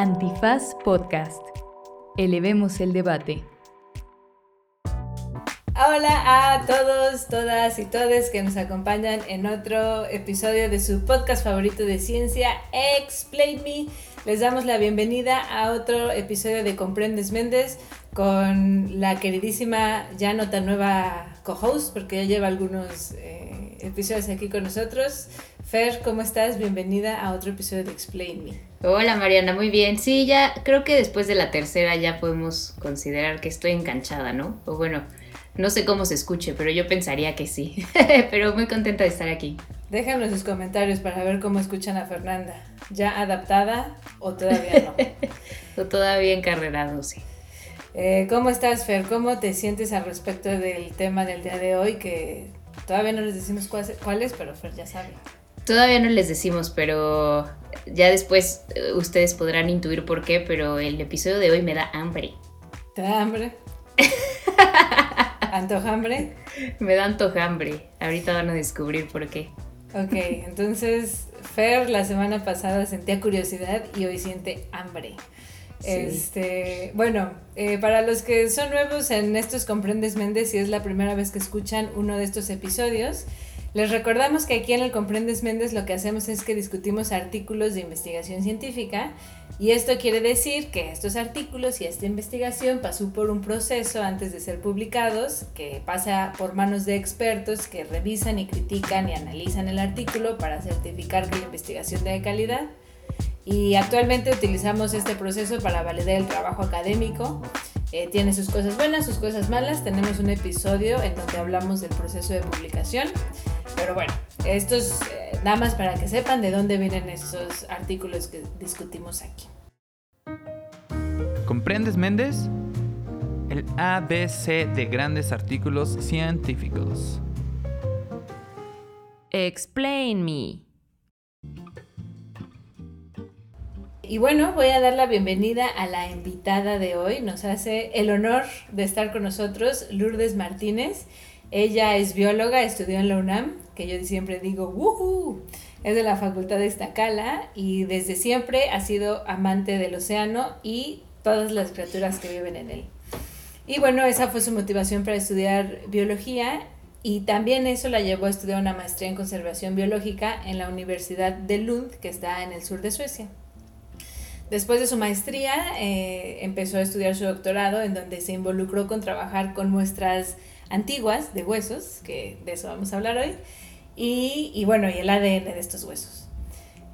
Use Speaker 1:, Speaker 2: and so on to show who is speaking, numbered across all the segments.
Speaker 1: Antifaz Podcast. Elevemos el debate.
Speaker 2: Hola a todos, todas y todes que nos acompañan en otro episodio de su podcast favorito de ciencia, Explain Me. Les damos la bienvenida a otro episodio de Comprendes Méndez con la queridísima, ya no tan nueva co-host, porque ya lleva algunos eh, episodios aquí con nosotros. Fer, ¿cómo estás? Bienvenida a otro episodio de Explain Me.
Speaker 3: Hola Mariana, muy bien. Sí, ya creo que después de la tercera ya podemos considerar que estoy enganchada, ¿no? O bueno, no sé cómo se escuche, pero yo pensaría que sí. pero muy contenta de estar aquí.
Speaker 2: Déjanos sus comentarios para ver cómo escuchan a Fernanda. ¿Ya adaptada o todavía
Speaker 3: no? o todavía encarrerado, sí.
Speaker 2: Eh, ¿Cómo estás, Fer? ¿Cómo te sientes al respecto del tema del día de hoy? Que todavía no les decimos cuál es, pero Fer ya sabe.
Speaker 3: Todavía no les decimos, pero ya después eh, ustedes podrán intuir por qué, pero el episodio de hoy me da hambre.
Speaker 2: ¿Te da hambre? ¿Antojambre?
Speaker 3: Me da antojambre. Ahorita van a descubrir por qué.
Speaker 2: Ok, entonces Fer la semana pasada sentía curiosidad y hoy siente hambre. Este, bueno, eh, para los que son nuevos en estos Comprendes Méndez, si es la primera vez que escuchan uno de estos episodios, les recordamos que aquí en el Comprendes Méndez lo que hacemos es que discutimos artículos de investigación científica y esto quiere decir que estos artículos y esta investigación pasó por un proceso antes de ser publicados, que pasa por manos de expertos que revisan y critican y analizan el artículo para certificar que la investigación de calidad. Y actualmente utilizamos este proceso para validar el trabajo académico eh, tiene sus cosas buenas, sus cosas malas. Tenemos un episodio en donde hablamos del proceso de publicación. Pero bueno, esto es eh, nada más para que sepan de dónde vienen esos artículos que discutimos aquí.
Speaker 4: ¿Comprendes, Méndez? El ABC de grandes artículos científicos.
Speaker 1: Explain me.
Speaker 2: Y bueno, voy a dar la bienvenida a la invitada de hoy. Nos hace el honor de estar con nosotros Lourdes Martínez. Ella es bióloga, estudió en la UNAM, que yo siempre digo, ¡Woohoo! Es de la Facultad de Iztacala y desde siempre ha sido amante del océano y todas las criaturas que viven en él. Y bueno, esa fue su motivación para estudiar biología y también eso la llevó a estudiar una maestría en conservación biológica en la Universidad de Lund, que está en el sur de Suecia. Después de su maestría, eh, empezó a estudiar su doctorado, en donde se involucró con trabajar con muestras antiguas de huesos, que de eso vamos a hablar hoy, y, bueno, y el ADN de estos huesos.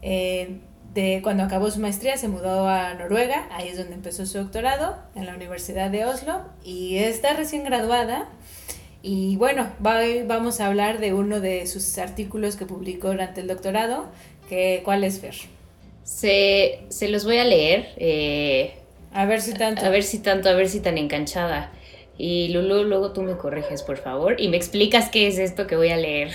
Speaker 2: Eh, de, cuando acabó su maestría se mudó a Noruega, ahí es donde empezó su doctorado, en la Universidad de Oslo, y está recién graduada. Y bueno, vamos a hablar de uno de sus artículos que publicó durante el doctorado, que, ¿cuál es Fer?
Speaker 3: Se, se los voy a leer. Eh,
Speaker 2: a ver si tanto.
Speaker 3: A ver si tanto, a ver si tan enganchada. Y Lulu, luego tú me corriges, por favor, y me explicas qué es esto que voy a leer.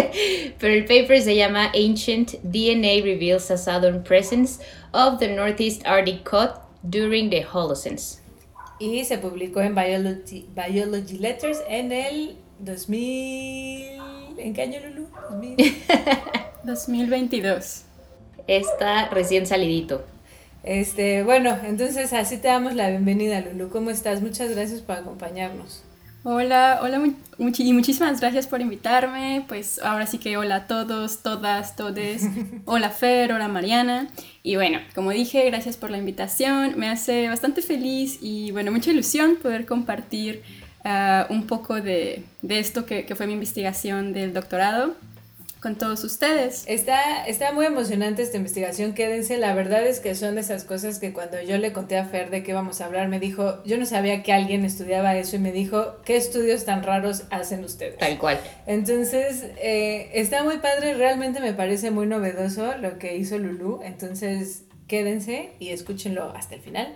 Speaker 3: Pero el paper se llama Ancient DNA Reveals a Southern Presence of the Northeast Arctic Cod During the Holocene.
Speaker 2: Y se publicó en Biology, Biology Letters en el 2000... ¿En qué año, Lulu?
Speaker 5: 2022.
Speaker 3: Está recién salidito.
Speaker 2: Este, bueno, entonces así te damos la bienvenida, Lulu. ¿Cómo estás? Muchas gracias por acompañarnos.
Speaker 5: Hola, hola y muchísimas gracias por invitarme. Pues ahora sí que hola a todos, todas, todes. Hola Fer, hola Mariana. Y bueno, como dije, gracias por la invitación. Me hace bastante feliz y bueno, mucha ilusión poder compartir ah, un poco de, de esto que, que, fue mi investigación del doctorado con todos ustedes.
Speaker 2: Está, está muy emocionante esta investigación, quédense. La verdad es que son de esas cosas que cuando yo le conté a Fer de qué vamos a hablar, me dijo, yo no sabía que alguien estudiaba eso y me dijo, ¿qué estudios tan raros hacen ustedes?
Speaker 3: Tal cual.
Speaker 2: Entonces, eh, está muy padre, realmente me parece muy novedoso lo que hizo Lulu, entonces quédense y escúchenlo hasta el final.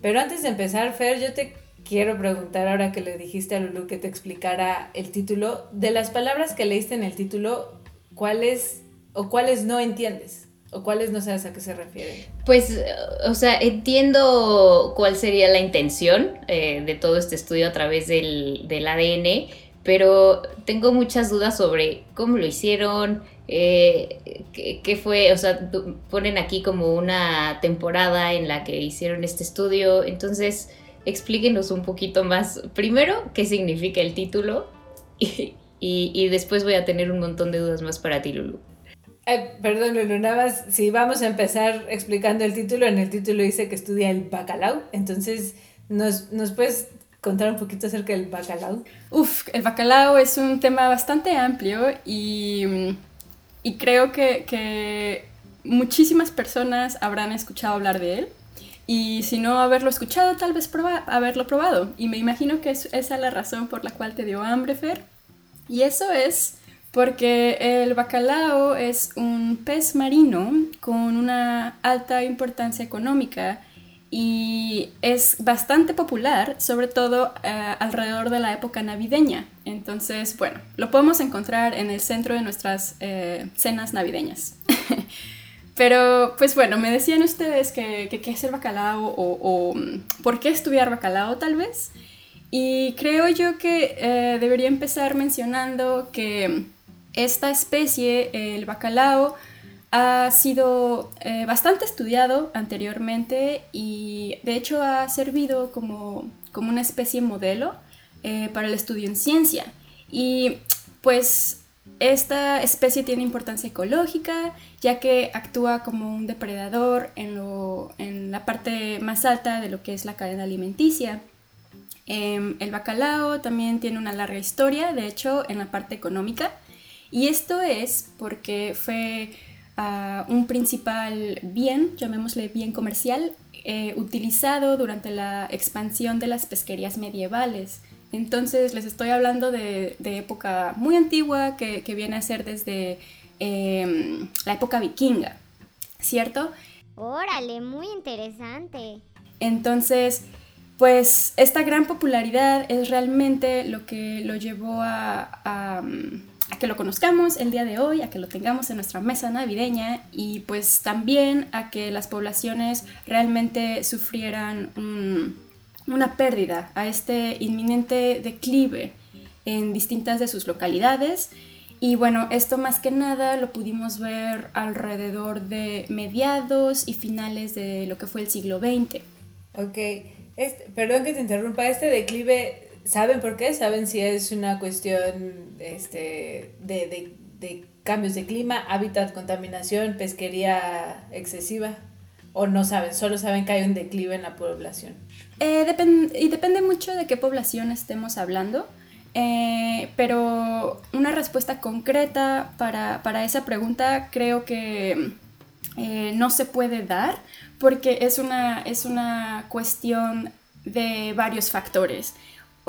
Speaker 2: Pero antes de empezar, Fer, yo te quiero preguntar ahora que le dijiste a Lulu que te explicara el título, de las palabras que leíste en el título, ¿cuáles o cuáles no entiendes? ¿O cuáles no sabes a qué se refieren?
Speaker 3: Pues, o sea, entiendo cuál sería la intención eh, de todo este estudio a través del, ADN, pero tengo muchas dudas sobre cómo lo hicieron, Eh, ¿qué, fue? O sea, ponen aquí como una temporada en la que hicieron este estudio. Entonces, explíquenos un poquito más. Primero, qué significa el título. Y, después voy a tener un montón de dudas más para ti, Lulu.
Speaker 2: perdón, Lulu, nada más, si vamos a empezar explicando el título, en el título dice que estudia el bacalao. Entonces, ¿nos, nos puedes contar un poquito acerca del bacalao?
Speaker 5: Uf, el bacalao es un tema bastante amplio y, y creo que, que, muchísimas personas habrán escuchado hablar de él. Y si no haberlo escuchado, tal vez haberlo probado. Y me imagino que es esa la razón por la cual te dio hambre, Fer. Y eso es porque el bacalao es un pez marino con una alta importancia económica y es bastante popular, sobre todo eh, alrededor de la época navideña. Entonces, bueno, lo podemos encontrar en el centro de nuestras eh, cenas navideñas. Pero, pues bueno, me decían ustedes que, qué es el bacalao o, mm, por qué estudiar bacalao tal vez. Y creo yo que eh, debería empezar mencionando que esta especie, el bacalao, ha sido eh, bastante estudiado anteriormente y de hecho ha servido como, como una especie modelo eh, para el estudio en ciencia. Y pues esta especie tiene importancia ecológica ya que actúa como un depredador en, lo, en la parte más alta de lo que es la cadena alimenticia. Em, el bacalao también tiene una larga historia, de hecho, en la parte económica. Y esto es porque fue un principal bien, llamémosle bien comercial, eh, utilizado durante la expansión de las pesquerías medievales. Entonces les estoy hablando de, época muy antigua que, viene a ser desde em, la época vikinga, ¿cierto?
Speaker 6: Órale, muy interesante.
Speaker 5: Entonces, pues esta gran popularidad es realmente lo que lo llevó a a que lo conozcamos el día de hoy, a que lo tengamos en nuestra mesa navideña y pues también a que las poblaciones realmente sufrieran una pérdida a este inminente declive en distintas de sus localidades. Y bueno, esto más que nada lo pudimos ver alrededor de mediados y finales de lo que fue el siglo XX.
Speaker 2: Ok, este, perdón que te interrumpa, este declive ¿Saben por qué? ¿Saben si es una cuestión este, de, de, cambios de clima, hábitat, contaminación, pesquería excesiva? ¿O no saben? Solo saben que hay un declive en la población.
Speaker 5: Eh, y depende mucho de qué población estemos hablando. Eh, pero una respuesta concreta para, para esa pregunta creo que eh, no se puede dar porque es una, es una cuestión de varios factores.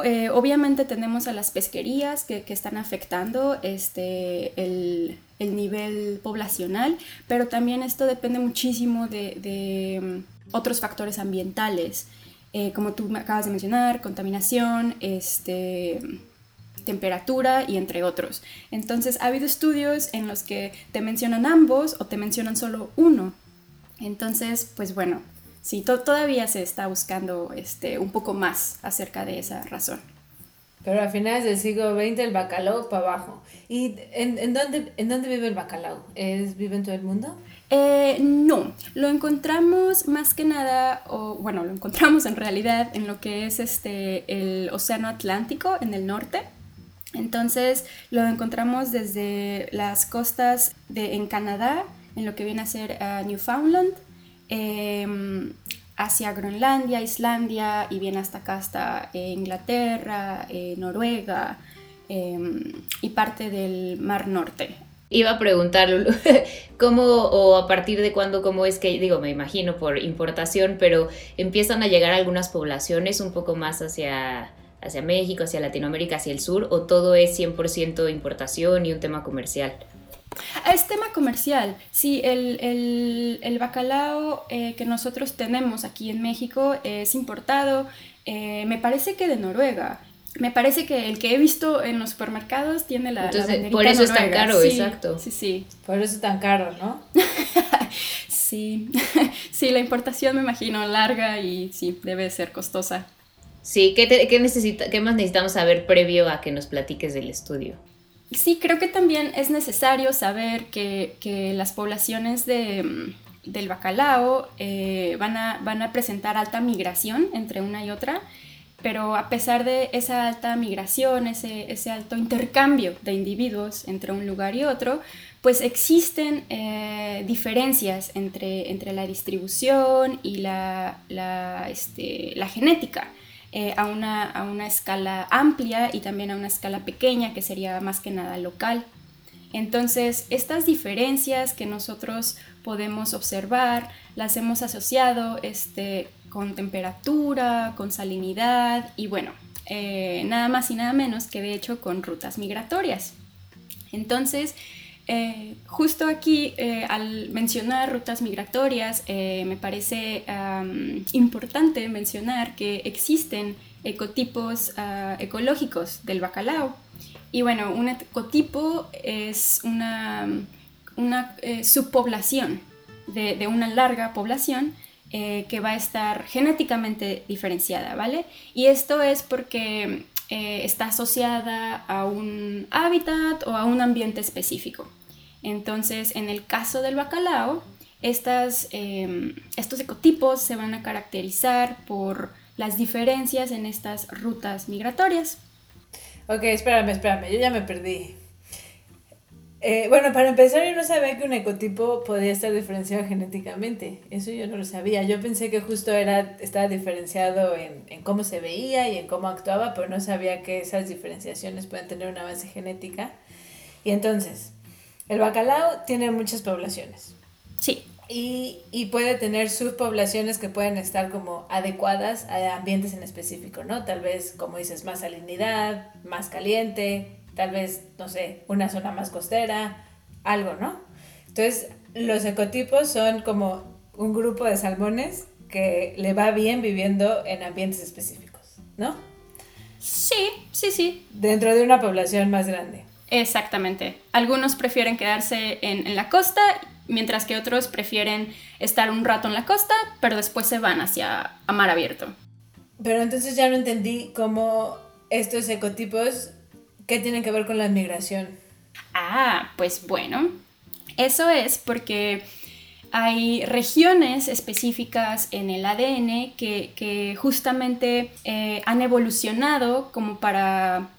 Speaker 5: Eh, obviamente tenemos a las pesquerías que, están afectando este, el, nivel poblacional, pero también esto depende muchísimo de, mm, otros factores ambientales, eh, como tú acabas de mencionar, contaminación, este, temperatura y entre otros. Entonces ha habido estudios en los que te mencionan ambos o te mencionan solo uno. Entonces, pues bueno, sí, todavía se está buscando este, un poco más acerca de esa razón.
Speaker 2: Pero a finales del siglo XX el bacalao para abajo. ¿Y en, en, dónde, en dónde vive el bacalao? ¿Es, ¿Vive en todo el mundo?
Speaker 5: Eh, no, lo encontramos más que nada, o bueno, lo encontramos en realidad en lo que es este, el Océano Atlántico en el norte. Entonces lo encontramos desde las costas de, en Canadá, en lo que viene a ser uh, Newfoundland, Em, hacia Groenlandia, Islandia y viene hasta acá, hasta eh, Inglaterra, eh, Noruega em, y parte del Mar Norte.
Speaker 3: Iba a preguntar, ¿cómo o a partir de cuándo, cómo es que, digo, me imagino por importación, pero empiezan a llegar algunas poblaciones un poco más hacia, hacia México, hacia Latinoamérica, hacia el sur, o todo es 100% importación y un tema comercial?
Speaker 5: Es tema comercial. Sí, el, bacalao eh, que nosotros tenemos aquí en México es importado, eh, me parece que de Noruega. Me parece que el que he visto en los supermercados tiene la.
Speaker 3: Entonces, por eso es tan caro, exacto.
Speaker 5: Sí, sí.
Speaker 2: Por eso es tan caro, ¿no?
Speaker 5: sí. sí, la importación me imagino larga y sí, debe ser costosa.
Speaker 3: Sí, ¿qué, qué, necesita, ¿qué más necesitamos saber previo a que nos platiques del estudio?
Speaker 5: Sí, creo que también es necesario saber que, las poblaciones de, del bacalao eh, van, a, van a presentar alta migración entre una y otra, pero a pesar de esa alta migración, ese, ese alto intercambio de individuos entre un lugar y otro, pues existen eh, diferencias entre, entre la distribución y la, la, este, la genética. Eh, a, una, a una escala amplia y también a una escala pequeña, que sería más que nada local. Entonces, estas diferencias que nosotros podemos observar, las hemos asociado este, con temperatura, con salinidad y bueno, eh, nada más y nada menos que de hecho con rutas migratorias. Entonces, eh, justo aquí, eh, al mencionar rutas migratorias, eh, me parece importante mencionar que existen ecotipos ah, ecológicos del bacalao. Y bueno, un ecotipo es una, una subpoblación de, una larga población que va a estar genéticamente diferenciada, ¿vale? Y esto es porque está asociada a un hábitat o a un ambiente específico. Entonces, en el caso del bacalao, estas, em, estos ecotipos se van a caracterizar por las diferencias en estas rutas migratorias.
Speaker 2: Ok, espérame, espérame, yo ya me perdí. Eh, bueno, para empezar, yo no sabía que un ecotipo podía estar diferenciado genéticamente. Eso yo no lo sabía. Yo pensé que justo era, estaba diferenciado en, en cómo se veía y en cómo actuaba, pero no sabía que esas diferenciaciones pueden tener una base genética. Y entonces, el bacalao tiene muchas poblaciones.
Speaker 5: Sí.
Speaker 2: Y, y, puede tener subpoblaciones que pueden estar como adecuadas a ambientes en específico, ¿no? Tal vez, como dices, más salinidad, más caliente, tal vez, no sé, una zona más costera, algo, ¿no? Entonces, los ecotipos son como un grupo de salmones que le va bien viviendo en ambientes específicos, ¿no?
Speaker 5: Sí, sí, sí.
Speaker 2: Dentro de una población más grande.
Speaker 5: Exactamente. Algunos prefieren quedarse en, en, la costa, mientras que otros prefieren estar un rato en la costa, pero después se van hacia a mar abierto.
Speaker 2: Pero entonces ya no entendí cómo estos ecotipos ¿Qué tiene que ver con la migración?
Speaker 5: Ah, pues bueno, eso es porque hay regiones específicas en el ADN que, justamente eh, han evolucionado como para,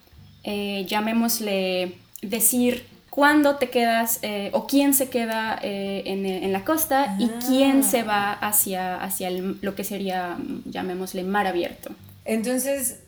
Speaker 5: eh, llamémosle, decir cuándo te quedas eh, o quién se queda en, la costa y quién
Speaker 2: Ah.
Speaker 5: se va hacia, hacia el- lo que sería, llamémosle, mar abierto.
Speaker 2: Entonces,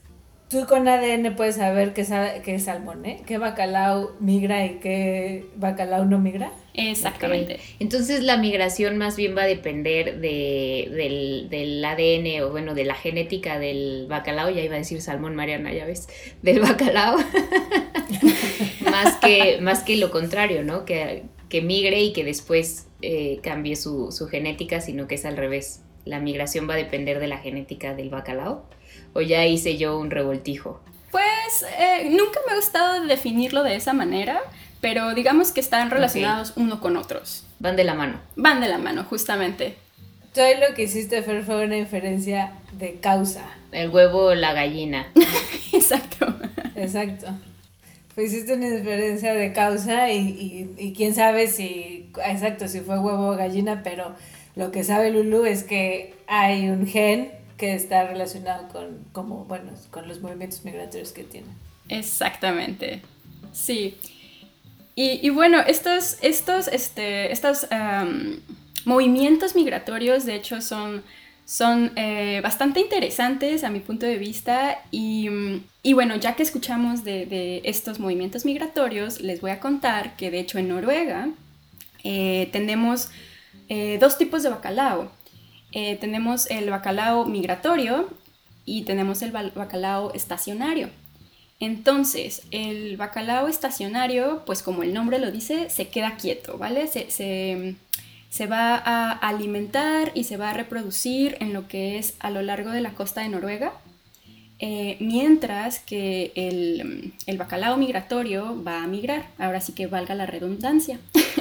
Speaker 2: tú con ADN puedes saber qué, qué salmón, ¿eh? ¿Qué bacalao migra y qué bacalao no migra?
Speaker 5: Exactamente.
Speaker 3: Entonces la migración más bien va a depender de, del, del ADN o bueno, de la genética del bacalao, ya iba a decir salmón Mariana, ya ves, del bacalao, más, que, más que lo contrario, ¿no? Que, que migre y que después eh, cambie su, su genética, sino que es al revés. La migración va a depender de la genética del bacalao. O ya hice yo un revoltijo.
Speaker 5: Pues eh, nunca me ha gustado definirlo de esa manera, pero digamos que están relacionados uno con otros.
Speaker 3: Van de la mano.
Speaker 5: Van de la mano, justamente.
Speaker 2: Ahí lo que hiciste Fer, fue una inferencia de causa.
Speaker 3: El huevo, la gallina.
Speaker 5: Exacto.
Speaker 2: Exacto. Pues hiciste una inferencia de causa y, y, y quién sabe si, exacto, si fue huevo o gallina, pero lo que sabe Lulu es que hay un gen que está relacionado con, como, bueno, con los movimientos migratorios que tiene.
Speaker 5: Exactamente. Sí. Y, bueno, estos, estos, este, estos movimientos migratorios, de hecho, son, son eh, bastante interesantes a mi punto de vista. Y, y bueno, ya que escuchamos de, de, estos movimientos migratorios, les voy a contar que de hecho en Noruega eh, tenemos eh, dos tipos de bacalao. Eh, tenemos el bacalao migratorio y tenemos el bacalao estacionario. Entonces, el bacalao estacionario, pues como el nombre lo dice, se queda quieto, ¿vale? Se, se, se, va a alimentar y se va a reproducir en lo que es a lo largo de la costa de Noruega, eh, mientras que el, el, bacalao migratorio va a migrar, ahora sí que valga la redundancia.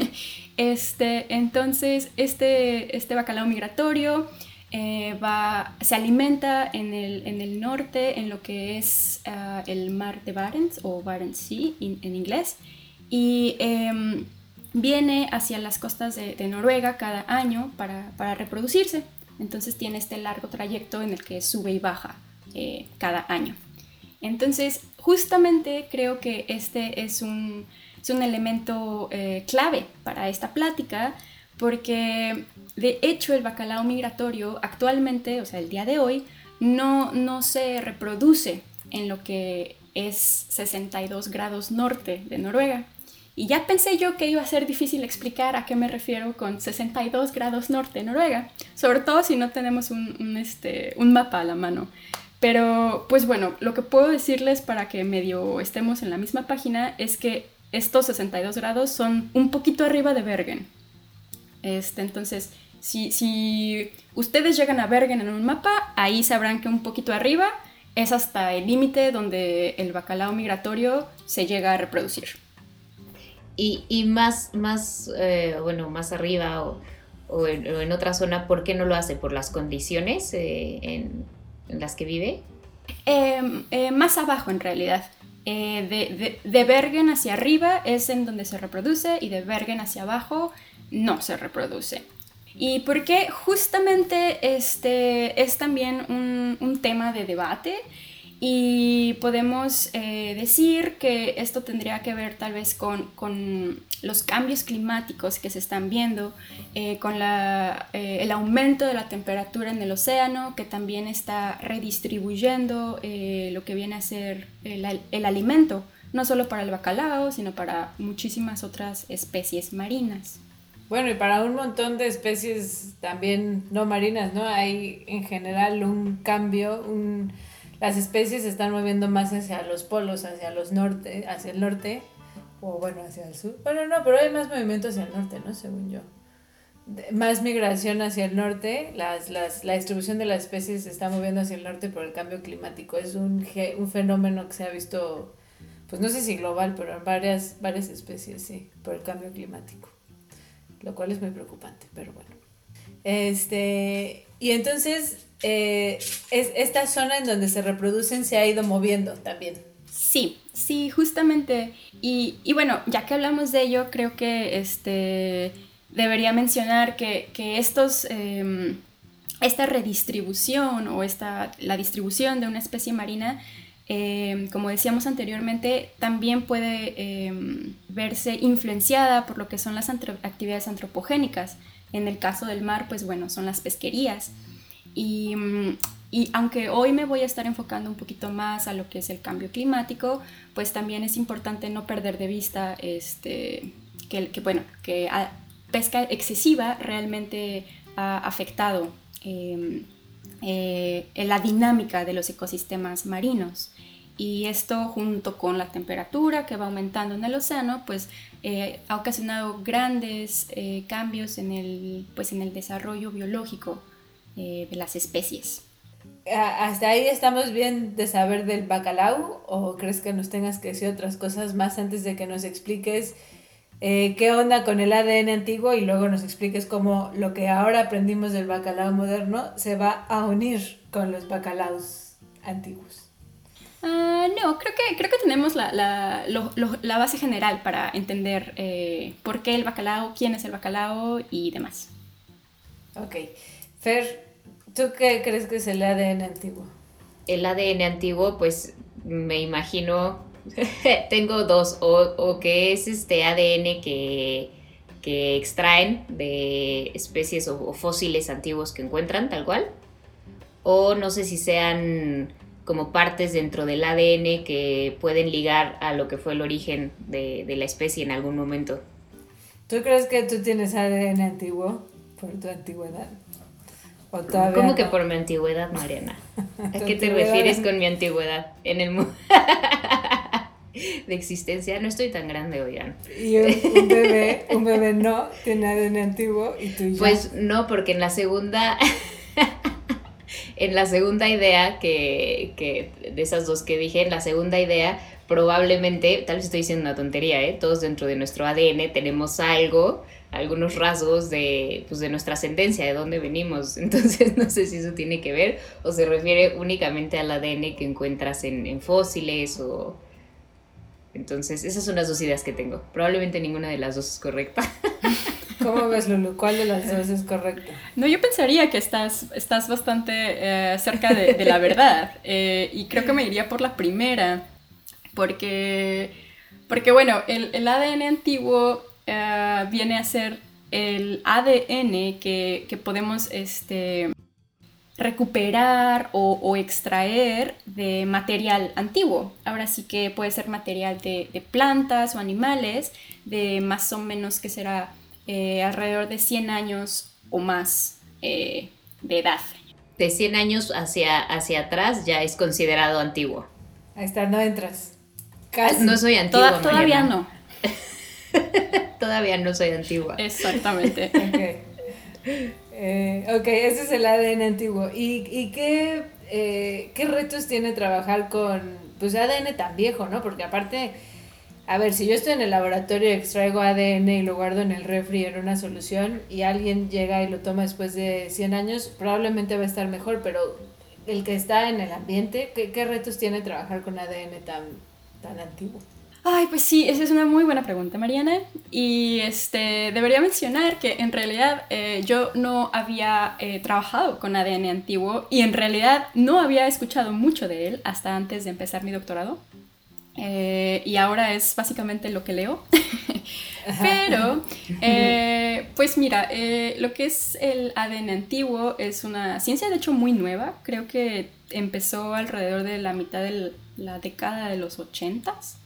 Speaker 5: este, entonces, este, este bacalao migratorio eh, va, se alimenta en el, en el, norte, en lo que es uh, el mar de Barents o Barents Sea in, en inglés, y eh, viene hacia las costas de, de Noruega cada año para, para, reproducirse. Entonces tiene este largo trayecto en el que sube y baja eh, cada año. Entonces, justamente creo que este es un, es un elemento eh, clave para esta plática porque de hecho el bacalao migratorio actualmente, o sea, el día de hoy, no, no se reproduce en lo que es 62 grados norte de Noruega. Y ya pensé yo que iba a ser difícil explicar a qué me refiero con 62 grados norte de Noruega, sobre todo si no tenemos un, este, un mapa a la mano. Pero, pues bueno, lo que puedo decirles para que medio estemos en la misma página es que estos 62 grados son un poquito arriba de Bergen. Este, entonces, si, si ustedes llegan a Bergen en un mapa, ahí sabrán que un poquito arriba es hasta el límite donde el bacalao migratorio se llega a reproducir.
Speaker 3: Y, y más, más eh, bueno, más arriba o, o, en, o, en, otra zona, ¿por qué no lo hace? ¿Por las condiciones eh, en, en, las que vive?
Speaker 5: Eh, más abajo, en realidad. De, de, de Bergen hacia arriba es en donde se reproduce y de Bergen hacia abajo no se reproduce. Y porque justamente este es también un, un tema de debate y podemos eh, decir que esto tendría que ver tal vez con, con los cambios climáticos que se están viendo, eh, con la, eh, el aumento de la temperatura en el océano, que también está redistribuyendo lo que viene a ser el, el alimento, no solo para el bacalao, sino para muchísimas otras especies marinas.
Speaker 2: Bueno, y para un montón de especies también no marinas, ¿no? Hay en general un cambio, un las especies se están moviendo más hacia los polos, hacia los norte, hacia el norte, o bueno, hacia el sur. Bueno, no, pero hay más movimiento hacia el norte, ¿no? Según yo. Más migración hacia el norte, las, las, la distribución de las especies se está moviendo hacia el norte por el cambio climático. Es un, un fenómeno que se ha visto, pues no sé si global, pero en varias, varias especies, sí, por el cambio climático. Lo cual es muy preocupante, pero bueno. Este, y entonces eh, es, esta zona en donde se reproducen se ha ido moviendo también.
Speaker 5: Sí, sí, justamente. Y, y bueno, ya que hablamos de ello, creo que este, debería mencionar que, que estos, eh, esta redistribución o esta, la distribución de una especie marina, eh, como decíamos anteriormente, también puede eh, verse influenciada por lo que son las actividades antropogénicas. En el caso del mar, pues bueno, son las pesquerías. Y, y, aunque hoy me voy a estar enfocando un poquito más a lo que es el cambio climático, pues también es importante no perder de vista este, que, que, bueno, que a, pesca excesiva realmente ha afectado eh, eh, la dinámica de los ecosistemas marinos. Y esto junto con la temperatura que va aumentando en el océano, pues eh, ha ocasionado grandes eh, cambios en el, pues, en el desarrollo biológico eh, de las especies.
Speaker 2: ¿Hasta ahí estamos bien de saber del bacalao o crees que nos tengas que decir otras cosas más antes de que nos expliques eh, qué onda con el ADN antiguo y luego nos expliques cómo lo que ahora aprendimos del bacalao moderno se va a unir con los bacalaos antiguos?
Speaker 5: Uh, no, creo que, creo que tenemos la, la, lo, lo, la base general para entender eh, por qué el bacalao, quién es el bacalao y demás.
Speaker 2: Ok. Fer, ¿tú qué crees que es el ADN antiguo?
Speaker 3: El ADN antiguo, pues me imagino, tengo dos, o, o, que es este ADN que, que extraen de especies o, o, fósiles antiguos que encuentran, tal cual, o no sé si sean como partes dentro del ADN que pueden ligar a lo que fue el origen de, de la especie en algún momento.
Speaker 2: ¿Tú crees que tú tienes ADN antiguo por tu antigüedad?
Speaker 3: ¿Cómo no? que por mi antigüedad, Mariana? ¿A qué te refieres con mi antigüedad? En el mundo de existencia no estoy tan grande, oigan.
Speaker 2: Y un, un, bebé, un bebé no tiene ADN antiguo y tú ya.
Speaker 3: Pues no, porque en la segunda en la segunda idea que, que de esas dos que dije, la segunda idea, probablemente, tal vez estoy diciendo una tontería, ¿eh? todos dentro de nuestro ADN tenemos algo, algunos rasgos de, pues, de nuestra ascendencia, de dónde venimos. Entonces no sé si eso tiene que ver o se refiere únicamente al ADN que encuentras en, en fósiles o... Entonces, esas son las dos ideas que tengo. Probablemente ninguna de las dos es correcta.
Speaker 2: ¿Cómo ves, Lulu? ¿Cuál de las dos es correcta?
Speaker 5: No, yo pensaría que estás, estás bastante eh, cerca de, la verdad. eh, y creo que me iría por la primera. Porque, porque bueno, el, ADN antiguo eh, viene a ser el ADN que, que podemos este, recuperar o, o extraer de material antiguo. Ahora sí que puede ser material de, de plantas o animales de más o menos que será eh, alrededor de 100 años o más eh, de edad.
Speaker 3: De 100 años hacia, hacia atrás ya es considerado antiguo.
Speaker 2: Ahí está, no entras. Casi.
Speaker 3: No soy antigua.
Speaker 5: Toda- todavía no.
Speaker 3: Todavía no soy antigua.
Speaker 5: Exactamente.
Speaker 2: Ok. Eh, ok, ese es el ADN antiguo. ¿Y, y qué, eh, qué retos tiene trabajar con pues ADN tan viejo, no? Porque aparte, a ver, si yo estoy en el laboratorio extraigo ADN y lo guardo en el refri en una solución y alguien llega y lo toma después de 100 años, probablemente va a estar mejor, pero el que está en el ambiente, ¿qué, qué retos tiene trabajar con ADN tan, tan antiguo?
Speaker 5: Ay, pues sí, esa es una muy buena pregunta, Mariana. Y este, debería mencionar que en realidad eh, yo no había eh, trabajado con ADN antiguo y en realidad no había escuchado mucho de él hasta antes de empezar mi doctorado. Eh, y ahora es básicamente lo que leo. Pero, eh, pues mira, eh, lo que es el ADN antiguo es una ciencia de hecho muy nueva. Creo que empezó alrededor de la mitad de la década de los ochentas.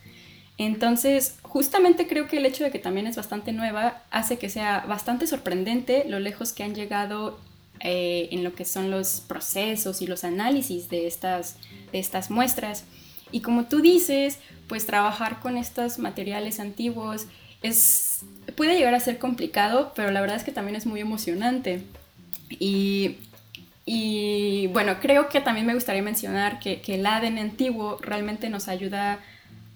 Speaker 5: Entonces, justamente creo que el hecho de que también es bastante nueva hace que sea bastante sorprendente lo lejos que han llegado eh, en lo que son los procesos y los análisis de estas, de estas muestras. Y como tú dices, pues trabajar con estos materiales antiguos es, puede llegar a ser complicado, pero la verdad es que también es muy emocionante. Y, y bueno, creo que también me gustaría mencionar que, que el ADN antiguo realmente nos ayuda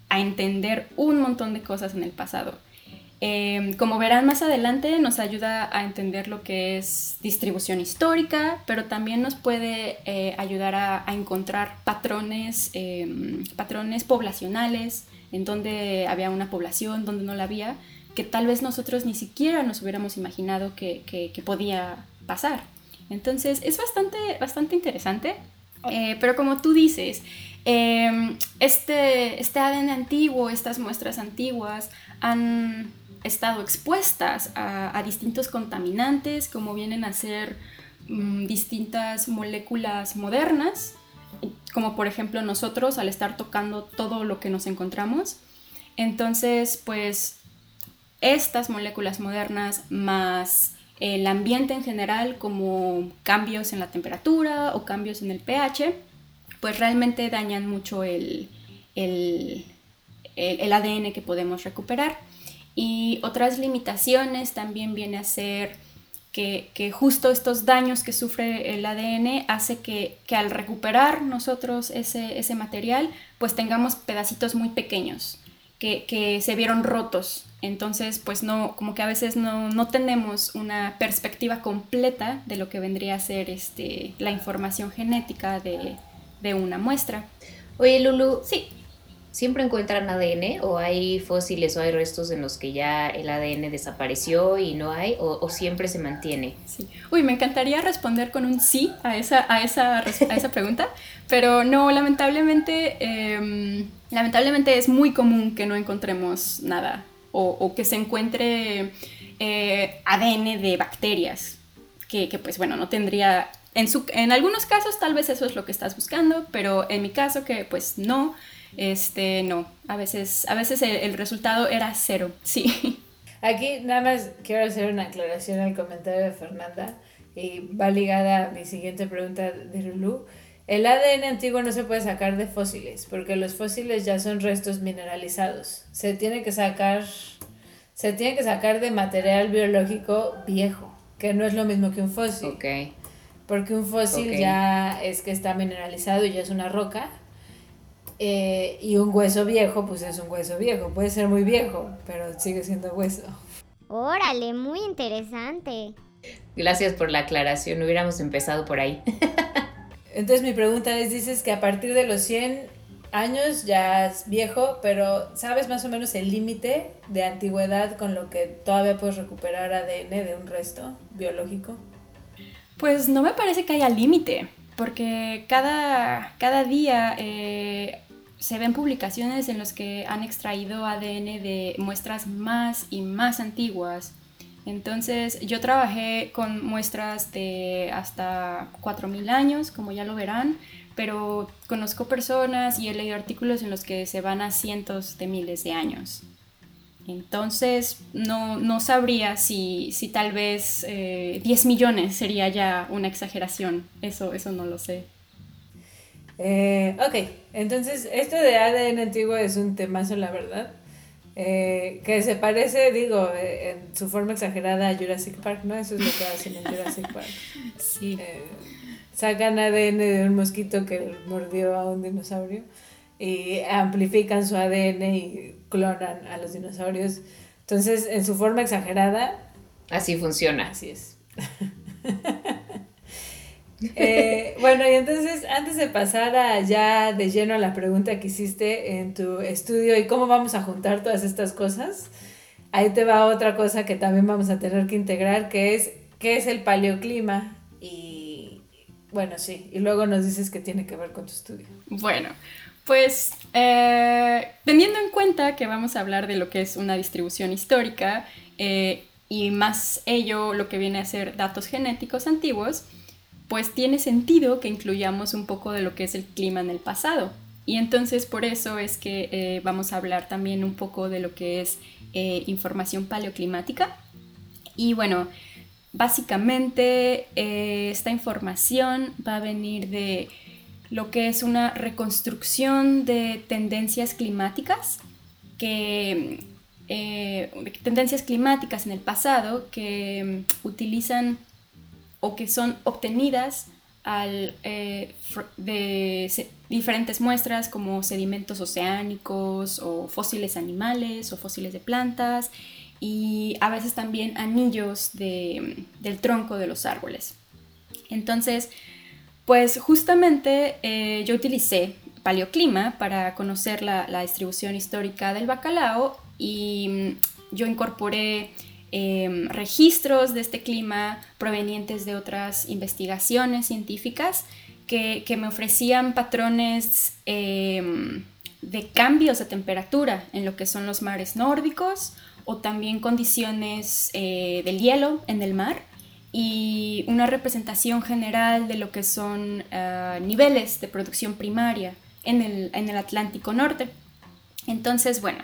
Speaker 5: a entender un montón de cosas en el pasado. Eh, como verán más adelante, nos ayuda a entender lo que es distribución histórica, pero también nos puede eh, ayudar a, a, encontrar patrones, eh, patrones poblacionales, en donde había una población, donde no la había, que tal vez nosotros ni siquiera nos hubiéramos imaginado que, que, que podía pasar. Entonces es bastante, bastante interesante, eh, pero como tú dices, eh, este, este ADN antiguo, estas muestras antiguas han estado expuestas a, distintos contaminantes, como vienen a ser um, distintas moléculas modernas, como por ejemplo nosotros al estar tocando todo lo que nos encontramos. Entonces, pues estas moléculas modernas más el ambiente en general, como cambios en la temperatura o cambios en el pH, pues realmente dañan mucho el, el, el ADN que podemos recuperar. Y otras limitaciones también viene a ser que, que, justo estos daños que sufre el ADN hace que, que al recuperar nosotros ese, ese, material, pues tengamos pedacitos muy pequeños que, que, se vieron rotos. Entonces, pues no, como que a veces no, no tenemos una perspectiva completa de lo que vendría a ser este, la información genética de, de una muestra.
Speaker 3: Oye, Lulu, sí, ¿Siempre encuentran ADN o hay fósiles o hay restos en los que ya el ADN desapareció y no hay o, o siempre se mantiene?
Speaker 5: Sí. Uy, me encantaría responder con un sí a esa, a esa, a esa pregunta, pero no, lamentablemente, eh, lamentablemente es muy común que no encontremos nada o, o que se encuentre eh, ADN de bacterias, que, que pues bueno, no tendría en, su, en, algunos casos tal vez eso es lo que estás buscando, pero en mi caso que pues no, este, no, a veces, a veces el, el, resultado era cero, sí.
Speaker 2: Aquí nada más quiero hacer una aclaración al comentario de Fernanda y va ligada a mi siguiente pregunta de Lulu. El ADN antiguo no se puede sacar de fósiles porque los fósiles ya son restos mineralizados. Se tiene que sacar, se tiene que sacar de material biológico viejo, que no es lo mismo que un fósil.
Speaker 3: Okay.
Speaker 2: Porque un fósil okay. ya es que está mineralizado y ya es una roca Eh, y un hueso viejo, pues es un hueso viejo. Puede ser muy viejo, pero sigue siendo hueso.
Speaker 6: Órale, muy interesante.
Speaker 3: Gracias por la aclaración, hubiéramos empezado por ahí.
Speaker 2: Entonces mi pregunta es, dices que a partir de los 100 años ya es viejo, pero ¿sabes más o menos el límite de antigüedad con lo que todavía puedes recuperar ADN de un resto biológico?
Speaker 5: Pues no me parece que haya límite, porque cada, cada día eh, se ven publicaciones en las que han extraído ADN de muestras más y más antiguas. Entonces yo trabajé con muestras de hasta 4.000 años, como ya lo verán, pero conozco personas y he leído artículos en los que se van a cientos de miles de años. Entonces no, no sabría si, si tal vez 10 eh, millones sería ya una exageración, eso, eso no lo sé.
Speaker 2: Eh, ok, entonces esto de ADN antiguo es un temazo, la verdad. Eh, que se parece, digo, eh, en su forma exagerada a Jurassic Park, ¿no? Eso es lo que hacen en Jurassic Park.
Speaker 5: Sí.
Speaker 2: sacan ADN de un mosquito que mordió a un dinosaurio y amplifican su ADN y clonan a los dinosaurios. Entonces, en su forma exagerada.
Speaker 3: Así funciona.
Speaker 2: Así es. Eh, bueno, y entonces, antes de pasar a ya de lleno a la pregunta que hiciste en tu estudio y cómo vamos a juntar todas estas cosas, ahí te va otra cosa que también vamos a tener que integrar, que es qué es el paleoclima y bueno, sí, y luego nos dices qué tiene que ver con tu estudio.
Speaker 5: Bueno, pues eh, teniendo en cuenta que vamos a hablar de lo que es una distribución histórica eh, y más ello lo que viene a ser datos genéticos antiguos, pues tiene sentido que incluyamos un poco de lo que es el clima en el pasado. Y entonces por eso es que eh, vamos a hablar también un poco de lo que es eh, información paleoclimática. Y bueno, básicamente eh, esta información va a venir de lo que es una reconstrucción de tendencias climáticas que tendencias climáticas en el pasado que mm, utilizan o que son obtenidas al, eh, de diferentes muestras como sedimentos oceánicos o fósiles animales o fósiles de plantas y a veces también anillos de, del tronco de los árboles. Entonces, pues justamente eh, yo utilicé paleoclima para conocer la, la distribución histórica del bacalao y mm, yo incorporé Em, registros de este clima provenientes de otras investigaciones científicas que, me ofrecían patrones em, de cambios de temperatura en lo que son los mares nórdicos o también condiciones eh, del hielo en el mar y una representación general de lo que son ah, niveles de producción primaria en el, en el Atlántico Norte. Entonces, bueno,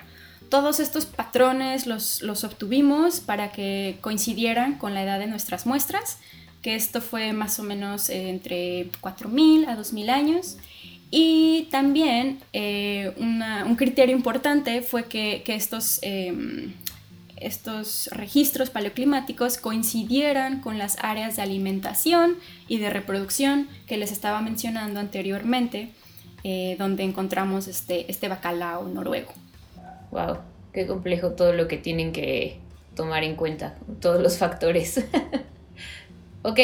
Speaker 5: todos estos patrones los, obtuvimos para que coincidieran con la edad de nuestras muestras, que esto fue más o menos eh, entre 4.000 a 2.000 años. Y también eh, un criterio importante fue que, estos, em, estos registros paleoclimáticos coincidieran con las áreas de alimentación y de reproducción que les estaba mencionando anteriormente, eh, donde encontramos este, este bacalao noruego.
Speaker 3: Wow, qué complejo todo lo que tienen que tomar en cuenta, todos los factores. ok,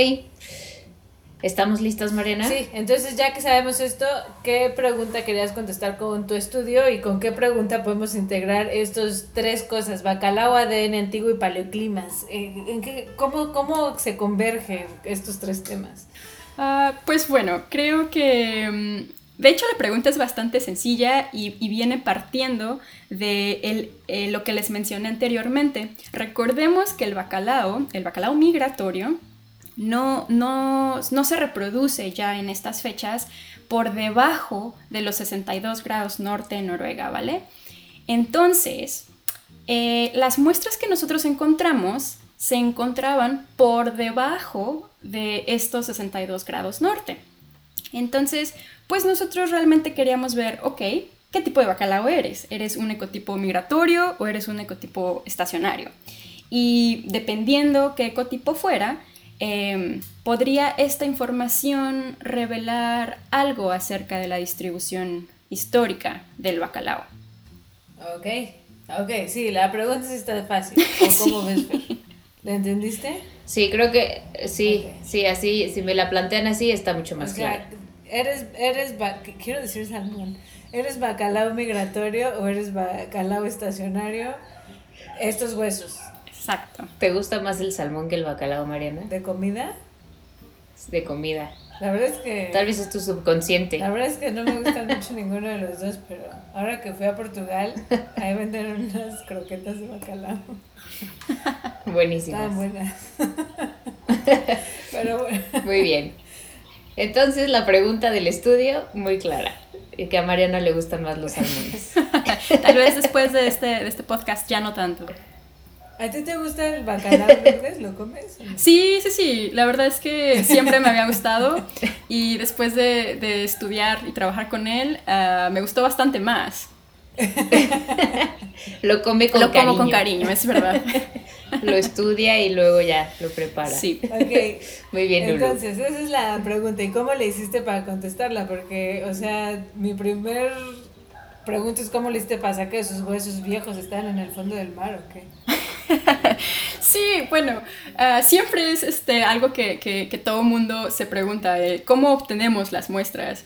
Speaker 3: ¿estamos listas, Mariana?
Speaker 2: Sí, entonces ya que sabemos esto, ¿qué pregunta querías contestar con tu estudio y con qué pregunta podemos integrar estos tres cosas, bacalao, ADN antiguo y paleoclimas? ¿En qué, cómo, ¿Cómo se convergen estos tres temas?
Speaker 5: Ah, pues bueno, creo que mm, de hecho, la pregunta es bastante sencilla y, viene partiendo de eh, lo que les mencioné anteriormente. Recordemos que el bacalao, el bacalao migratorio, no, no, se reproduce ya en estas fechas por debajo de los 62 grados norte en Noruega, ¿vale? Entonces, eh, las muestras que nosotros encontramos se encontraban por debajo de estos 62 grados norte. Entonces, pues nosotros realmente queríamos ver, ok, ¿qué tipo de bacalao eres? ¿Eres un ecotipo migratorio o eres un ecotipo estacionario? Y dependiendo qué ecotipo fuera, em, podría esta información revelar algo acerca de la distribución histórica del bacalao.
Speaker 2: Ok, ok, sí, la pregunta sí está fácil. ¿O ¿Cómo ves, Fer? ¿La entendiste?
Speaker 3: Sí, creo que sí, sí, así, si me la plantean así está mucho más
Speaker 2: O sea,
Speaker 3: claro.
Speaker 2: Eres, eres, quiero decir salmón, ¿eres bacalao migratorio o eres bacalao estacionario? Estos huesos,
Speaker 5: Exacto.
Speaker 3: ¿Te gusta más el salmón que el bacalao, Mariana?
Speaker 2: ¿de comida?
Speaker 3: De comida.
Speaker 2: La verdad es que...
Speaker 3: Tal vez es tu subconsciente.
Speaker 2: La verdad es que no me gustan mucho ninguno de los dos, pero ahora que fui a Portugal, ahí venden unas croquetas de bacalao.
Speaker 3: Buenísimas.
Speaker 2: Estaban buenas. Pero bueno.
Speaker 3: Muy bien. Entonces la pregunta del estudio, muy clara. y Que a Mariana le gustan más los salmones.
Speaker 5: Tal vez después de este, de este podcast ya no tanto.
Speaker 2: ¿A ti te gusta el bacalao verdes? ¿Lo comes?
Speaker 5: Sí, sí, sí. La verdad es que siempre me había gustado y después de, de estudiar y trabajar con él, ah, me gustó bastante más.
Speaker 3: Lo come con
Speaker 5: Lo
Speaker 3: cariño.
Speaker 5: como con cariño, es verdad.
Speaker 3: Lo estudia y luego ya lo prepara.
Speaker 5: Sí.
Speaker 2: Ok.
Speaker 3: Muy bien, Lulu.
Speaker 2: Entonces, esa es la pregunta. ¿Y cómo le hiciste para contestarla? Porque, o sea, mi primer pregunta es cómo le hiciste para sacar esos huesos viejos están en el fondo del mar o qué.
Speaker 5: Sí, bueno, ah, siempre es este, algo que, que, que todo mundo se pregunta, eh, ¿cómo obtenemos las muestras?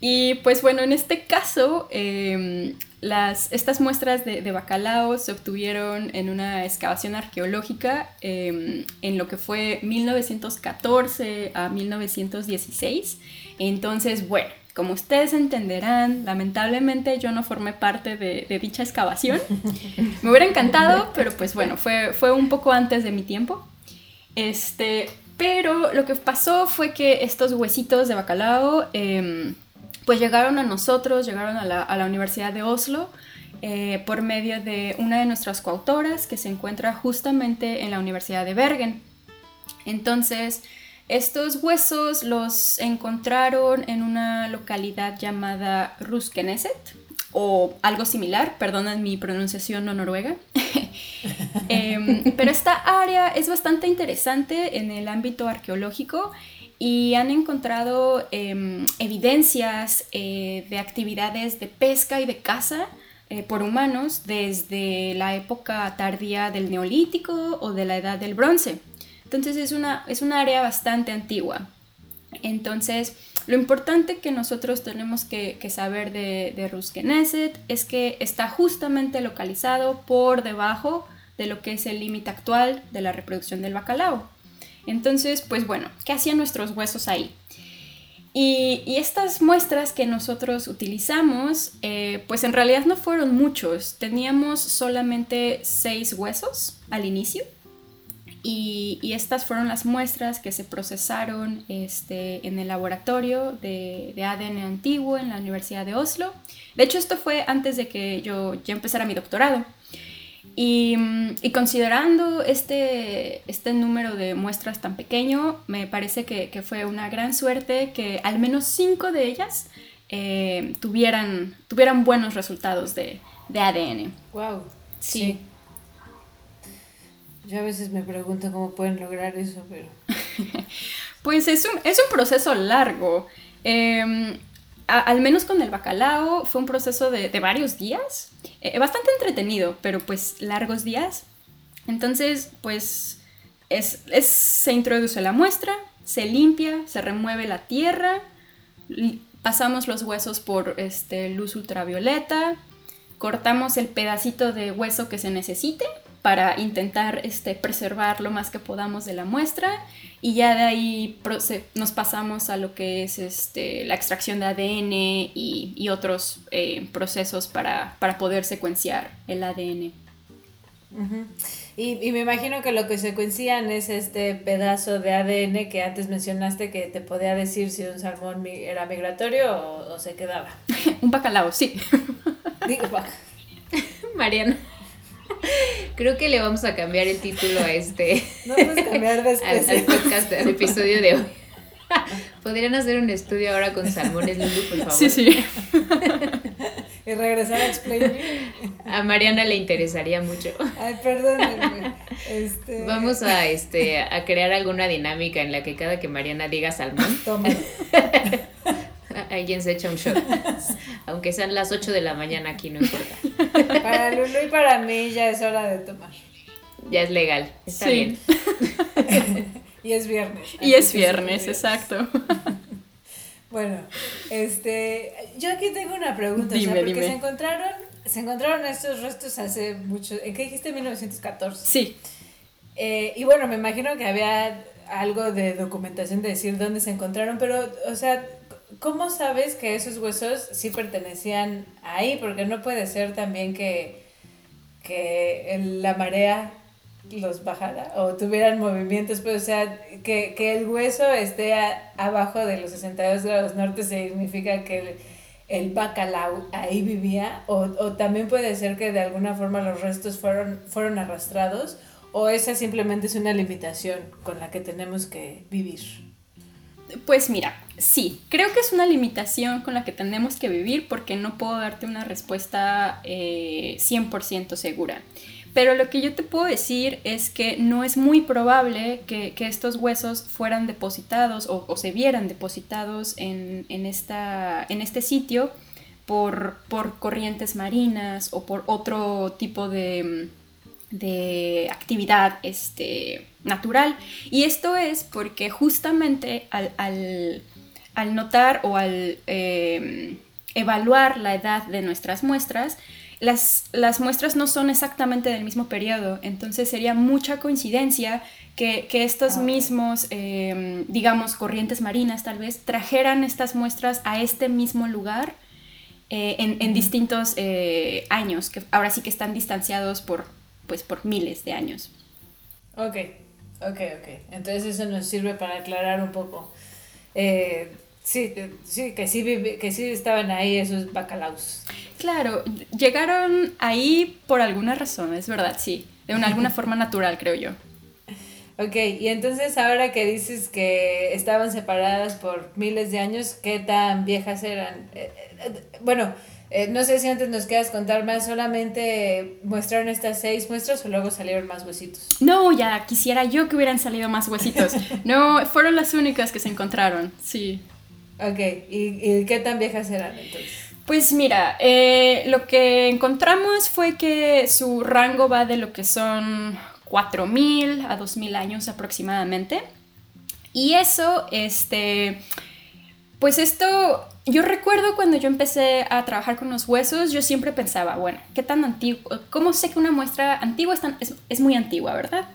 Speaker 5: Y pues bueno, en este caso, em, las, estas muestras de, de bacalao se obtuvieron en una excavación arqueológica em, en lo que fue 1914 a 1916. Entonces, bueno, como ustedes entenderán, lamentablemente yo no formé parte de, de dicha excavación. Me hubiera encantado, pero pues bueno, fue, fue un poco antes de mi tiempo. Este, pero lo que pasó fue que estos huesitos de bacalao, em, pues llegaron a nosotros, llegaron a la, Universidad de Oslo eh, por medio de una de nuestras coautoras que se encuentra justamente en la Universidad de Bergen. Entonces, estos huesos los encontraron en una localidad llamada Ruskeneset o algo similar, perdonen mi pronunciación no noruega. Em, pero esta área es bastante interesante en el ámbito arqueológico y han encontrado em, evidencias eh, de actividades de pesca y de caza eh, por humanos desde la época tardía del Neolítico o de la Edad del Bronce. Entonces es una, es una área bastante antigua. Entonces, lo importante que nosotros tenemos que, saber de, de Ruskeneset es que está justamente localizado por debajo de lo que es el límite actual de la reproducción del bacalao. Entonces, pues bueno, ¿qué hacían nuestros huesos ahí? Y, estas muestras que nosotros utilizamos, eh, pues en realidad no fueron muchos. Teníamos solamente seis huesos al inicio. Y, y estas fueron las muestras que se procesaron este, en el laboratorio de, de ADN antiguo en la Universidad de Oslo. De hecho, esto fue antes de que yo ya empezara mi doctorado. Y, mm, y considerando este, este número de muestras tan pequeño, me parece que, que fue una gran suerte que al menos cinco de ellas eh, tuvieran, tuvieran buenos resultados de, de ADN.
Speaker 2: Wow.
Speaker 5: Sí.
Speaker 2: Yo a veces me pregunto cómo pueden lograr eso, pero...
Speaker 5: Pues es un, es un proceso largo. Eh, al menos con el bacalao fue un proceso de, varios días. Eh, bastante entretenido, pero pues largos días. Entonces, pues es, es- se introduce la muestra, se limpia, se remueve la tierra, pasamos los huesos por este, luz ultravioleta, cortamos el pedacito de hueso que se necesite para intentar este, preservar lo más que podamos de la muestra y ya de ahí nos pasamos a lo que es este, la extracción de ADN y, y otros eh, procesos para, para poder secuenciar el ADN.
Speaker 2: Y, y me imagino que lo que secuencian es este pedazo de ADN que antes mencionaste que te podía decir si un salmón era migratorio o, o se quedaba.
Speaker 5: Un bacalao, sí.
Speaker 2: Digo.
Speaker 3: Mariana. Creo que le vamos a cambiar el título a este
Speaker 2: cambiar de
Speaker 3: al, podcast, al episodio de hoy. Podrían hacer un estudio ahora con salmones, Lulu, por favor.
Speaker 5: Sí, sí.
Speaker 2: Y regresar a Explain Me.
Speaker 3: A Mariana le interesaría mucho.
Speaker 2: Ay, perdónenme. Este...
Speaker 3: Vamos a este a crear alguna dinámica en la que cada que Mariana diga salmón,
Speaker 2: Toma.
Speaker 3: Alguien se echa un shot. Aunque sean las 8 de la mañana aquí, no importa.
Speaker 2: Para Lulu y para mí ya es hora de tomar.
Speaker 3: Ya es legal, está
Speaker 5: Sí.
Speaker 3: bien.
Speaker 2: Y es viernes.
Speaker 5: Y es viernes,
Speaker 2: sí,
Speaker 5: exacto.
Speaker 2: Bueno, este, yo aquí tengo una pregunta, o
Speaker 5: Dime,
Speaker 2: sea, porque
Speaker 5: dime.
Speaker 2: se encontraron, se encontraron estos restos hace mucho, ¿en qué dijiste? 1914.
Speaker 5: Sí,
Speaker 2: Eh, y bueno, me imagino que había algo de documentación de decir dónde se encontraron, pero, o sea, ¿cómo sabes que esos huesos sí pertenecían ahí? Porque no puede ser también que, que la marea los bajara o tuvieran movimientos, pues, o sea, que, que el hueso esté abajo de los 62 grados norte significa que el, el bacalao ahí vivía, o, o también puede ser que de alguna forma los restos fueron, fueron arrastrados, o esa simplemente es una limitación con la que tenemos que vivir.
Speaker 5: Pues mira, sí, creo que es una limitación con la que tenemos que vivir porque no puedo darte una respuesta eh, 100% segura. Pero lo que yo te puedo decir es que no es muy probable que, que estos huesos fueran depositados o, o se vieran depositados en, en esta, en este sitio por, por corrientes marinas o por otro tipo de, de actividad este, natural. Y esto es porque justamente al, al- al notar o al eh, evaluar la edad de nuestras muestras, las, las muestras no son exactamente del mismo periodo, entonces sería mucha coincidencia que, que estos
Speaker 2: Ah,
Speaker 5: mismos, eh, digamos, corrientes marinas tal vez, trajeran estas muestras a este mismo lugar eh, en, en distintos eh, años, que ahora sí que están distanciados por, pues, por miles de años.
Speaker 2: Ok, ok, ok. Entonces eso nos sirve para aclarar un poco. Eh, sí, eh, sí, que sí, que sí estaban ahí esos bacalaos.
Speaker 5: Claro, llegaron ahí por alguna razón, es verdad, sí, de una, alguna forma natural, creo yo.
Speaker 2: Ok, y entonces ahora que dices que estaban separadas por miles de años, ¿qué tan viejas eran? Eh, eh, bueno, eh, no sé si antes nos quieras contar más, solamente muestraron estas seis muestras o luego salieron más huesitos.
Speaker 5: No, ya quisiera yo que hubieran salido más huesitos. No, fueron las únicas que se encontraron, sí.
Speaker 2: Ok, ¿y, y qué tan viejas eran entonces?
Speaker 5: Pues mira, eh, lo que encontramos fue que su rango va de lo que son 4.000 a 2.000 años aproximadamente. Y eso, este, pues esto, yo recuerdo cuando yo empecé a trabajar con los huesos, yo siempre pensaba, bueno, ¿qué tan antiguo? ¿Cómo sé que una muestra antigua es, muy antigua, verdad?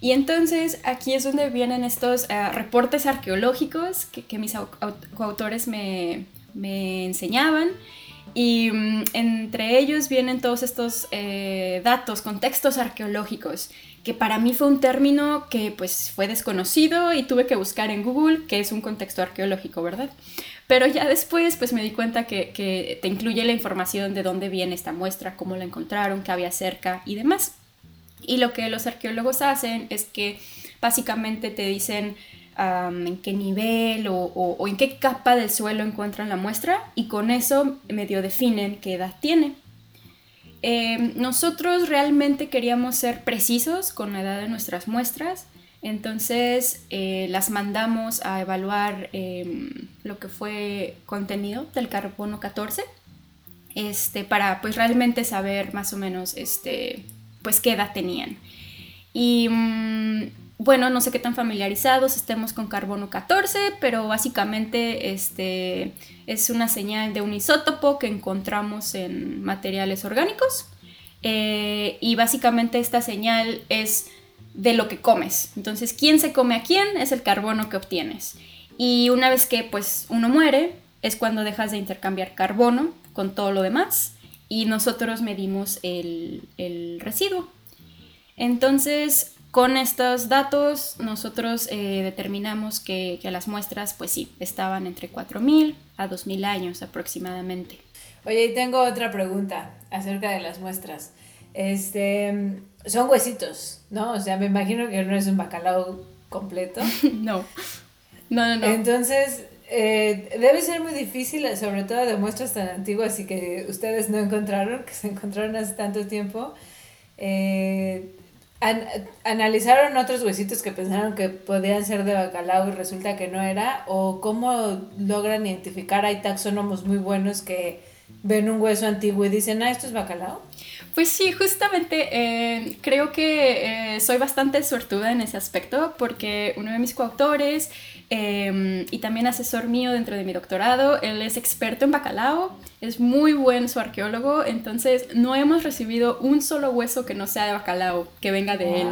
Speaker 5: Y entonces aquí es donde vienen estos eh, reportes arqueológicos que, que mis au- au- coautores me, me enseñaban. Y mm, entre ellos vienen todos estos eh, datos, contextos arqueológicos, que para mí fue un término que pues fue desconocido y tuve que buscar en Google qué es un contexto arqueológico, ¿verdad? Pero ya después pues me di cuenta que, te incluye la información de dónde viene esta muestra, cómo la encontraron, qué había cerca y demás. Y lo que los arqueólogos hacen es que básicamente te dicen en qué nivel o, en qué capa del suelo encuentran la muestra y con eso medio definen qué edad tiene. Eh, nosotros realmente queríamos ser precisos con la edad de nuestras muestras, entonces eh, las mandamos a evaluar em, lo que fue contenido del carbono 14 este, para pues realmente saber más o menos este, pues qué edad tenían. Y mm, bueno, no sé qué tan familiarizados estemos con carbono 14, pero básicamente este, es una señal de un isótopo que encontramos en materiales orgánicos. Eh, y básicamente esta señal es de lo que comes. Entonces, quién se come a quién es el carbono que obtienes. Y una vez que pues uno muere, es cuando dejas de intercambiar carbono con todo lo demás y nosotros medimos el, el residuo. Entonces, con estos datos, nosotros eh, determinamos que, que las muestras, pues sí, estaban entre 4.000 a 2.000 años aproximadamente.
Speaker 2: Oye, y tengo otra pregunta acerca de las muestras. Este, son huesitos, ¿no? O sea, me imagino que no es un bacalao completo.
Speaker 5: no, no, no, no.
Speaker 2: Entonces, eh, debe ser muy difícil, sobre todo de muestras tan antiguas y que ustedes no encontraron, que se encontraron hace tanto tiempo. Eh, an- ¿Analizaron otros huesitos que pensaron que podían ser de bacalao y resulta que no era? ¿O cómo logran identificar? Hay taxónomos muy buenos que, ven un hueso antiguo y dicen, ah, esto es bacalao?
Speaker 5: Pues sí, justamente eh, creo que eh, soy bastante suertuda en ese aspecto porque uno de mis coautores eh, y también asesor mío dentro de mi doctorado, él es experto en bacalao, es muy buen su arqueólogo, entonces no hemos recibido un solo hueso que no sea de bacalao, que venga de él.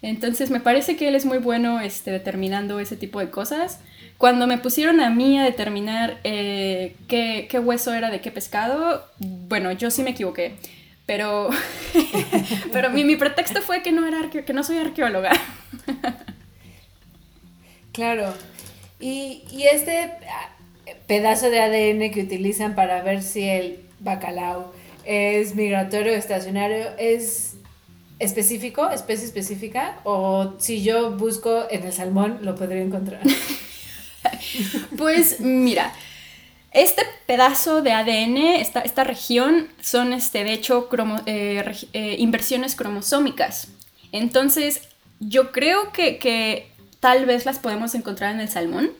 Speaker 5: Entonces me parece que él es muy bueno este, determinando ese tipo de cosas. Cuando me pusieron a mí a determinar qué, qué hueso era de qué pescado, bueno, yo sí me equivoqué pero, pero mi, mi, pretexto fue que no, era que no soy arqueóloga.
Speaker 2: claro. Y, y, este pedazo de ADN que utilizan para ver si el bacalao es migratorio o estacionario es específico, especie específica, o si yo busco en el salmón lo podría encontrar.
Speaker 5: pues mira, este pedazo de ADN, esta, esta región, son este, de hecho eh, eh, inversiones cromosómicas. Entonces, yo creo que, tal vez las podemos encontrar en el salmón,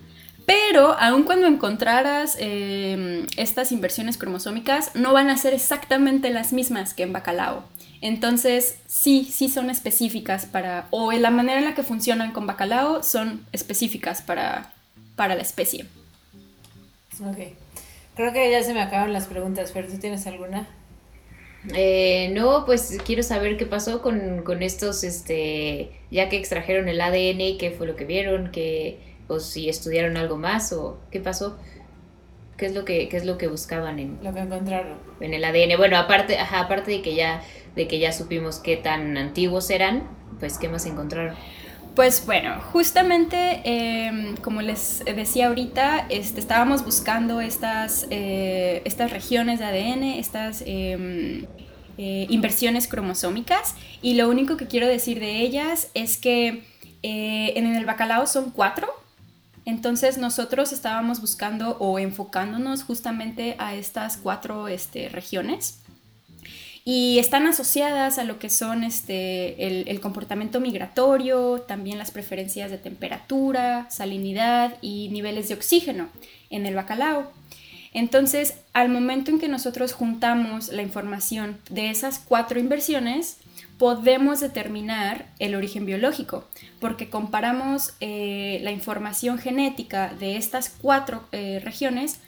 Speaker 5: pero aun cuando encontraras em, estas inversiones cromosómicas, no van a ser exactamente las mismas que en bacalao. Entonces, sí, sí son específicas para, o en la manera en la que funcionan con bacalao son específicas para, para la especie.
Speaker 2: Ok. Creo que ya se me acaban las preguntas, pero ¿tú tienes alguna?
Speaker 3: Eh, no, pues quiero saber qué pasó con, estos, este, ya que extrajeron el ADN, qué fue lo que vieron, que, o si estudiaron algo más, o qué pasó, qué es lo que, qué es lo que buscaban en,
Speaker 2: lo que encontraron.
Speaker 3: En el ADN. Bueno, aparte, aparte de que ya, de que ya supimos qué tan antiguos eran, pues qué más encontraron.
Speaker 5: Pues bueno, justamente em, como les decía ahorita, este, estábamos buscando estas, eh, estas regiones de ADN, estas em, eh, inversiones cromosómicas y lo único que quiero decir de ellas es que eh, en el bacalao son cuatro, entonces nosotros estábamos buscando o enfocándonos justamente a estas cuatro este, regiones y están asociadas a lo que son este, el, comportamiento migratorio, también las preferencias de temperatura, salinidad y niveles de oxígeno en el bacalao. Entonces, al momento en que nosotros juntamos la información de esas cuatro inversiones, podemos determinar el origen biológico, porque comparamos eh, la información genética de estas cuatro eh, regiones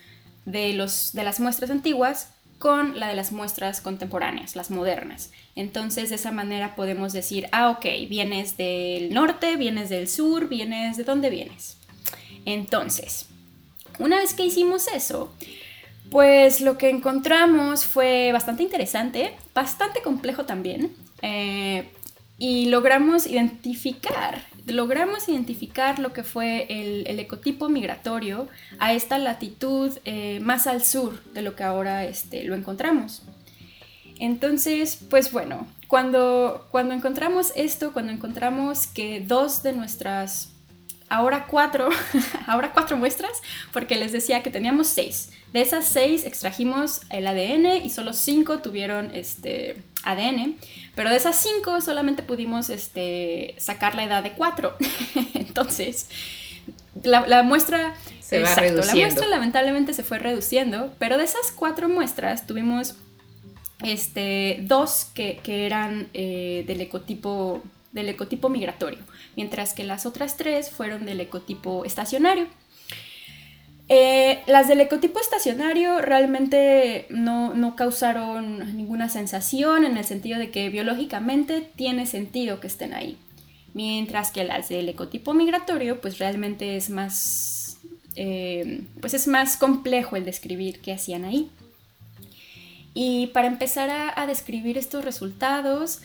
Speaker 5: de, los, de las muestras antiguas con la de las muestras contemporáneas, las modernas. Entonces de esa manera podemos decir, ah, ok, vienes del norte, vienes del sur, vienes de dónde vienes. Entonces, una vez que hicimos eso, pues lo que encontramos fue bastante interesante, bastante complejo también, eh, y logramos identificar logramos identificar lo que fue el, ecotipo migratorio a esta latitud eh, más al sur de lo que ahora este, lo encontramos. Entonces, pues bueno, cuando, cuando encontramos esto, cuando encontramos que dos de nuestras, ahora cuatro, ahora cuatro muestras, porque les decía que teníamos seis. De esas seis extrajimos el ADN y solo cinco tuvieron este, ADN, pero de esas cinco solamente pudimos este, sacar la edad de cuatro. Entonces, la, muestra...
Speaker 3: Se va reduciendo.
Speaker 5: La muestra lamentablemente se fue reduciendo, pero de esas cuatro muestras tuvimos este, dos que, eran eh, del, ecotipo, del ecotipo migratorio, mientras que las otras tres fueron del ecotipo estacionario. Eh, las del ecotipo estacionario realmente no, causaron ninguna sensación en el sentido de que biológicamente tiene sentido que estén ahí. Mientras que las del ecotipo migratorio pues realmente es más, eh, pues es más complejo el describir qué hacían ahí. Y para empezar a, describir estos resultados,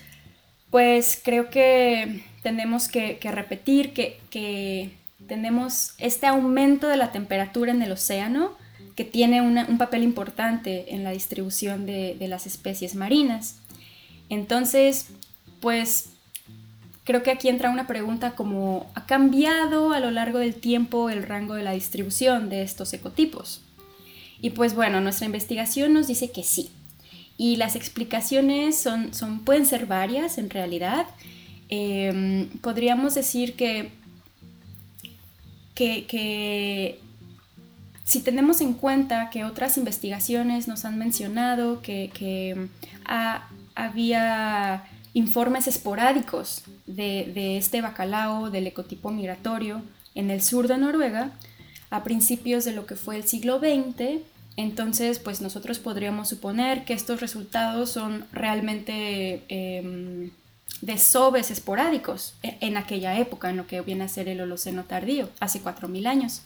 Speaker 5: pues creo que tenemos que, repetir que tenemos este aumento de la temperatura en el océano que tiene un papel importante en la distribución de, las especies marinas. Entonces, pues creo que aquí entra una pregunta como, ¿ha cambiado a lo largo del tiempo el rango de la distribución de estos ecotipos? Y pues bueno, nuestra investigación nos dice que sí. Y las explicaciones son, son pueden ser varias en realidad. Em, podríamos decir que que, si tenemos en cuenta que otras investigaciones nos han mencionado que, que ah, había informes esporádicos de, de, este bacalao del ecotipo migratorio en el sur de Noruega a principios de lo que fue el siglo XX, entonces pues nosotros podríamos suponer que estos resultados son realmente eh, desoves esporádicos e, en aquella época, en lo que viene a ser el Holoceno tardío, hace 4.000 años.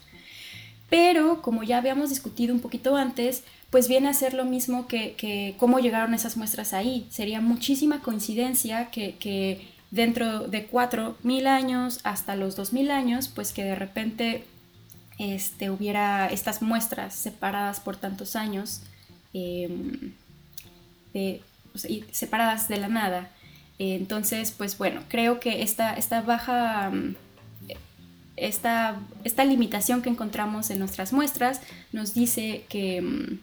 Speaker 5: Pero, como ya habíamos discutido un poquito antes, pues viene a ser lo mismo que, que cómo llegaron esas muestras ahí. Sería muchísima coincidencia que, que dentro de 4.000 años hasta los 2.000 años, pues que de repente este, hubiera estas muestras separadas por tantos años, o sea, separadas de la nada. Entonces, pues bueno, creo que esta, baja, mm, esta, esta, limitación que encontramos en nuestras muestras nos dice que, mm,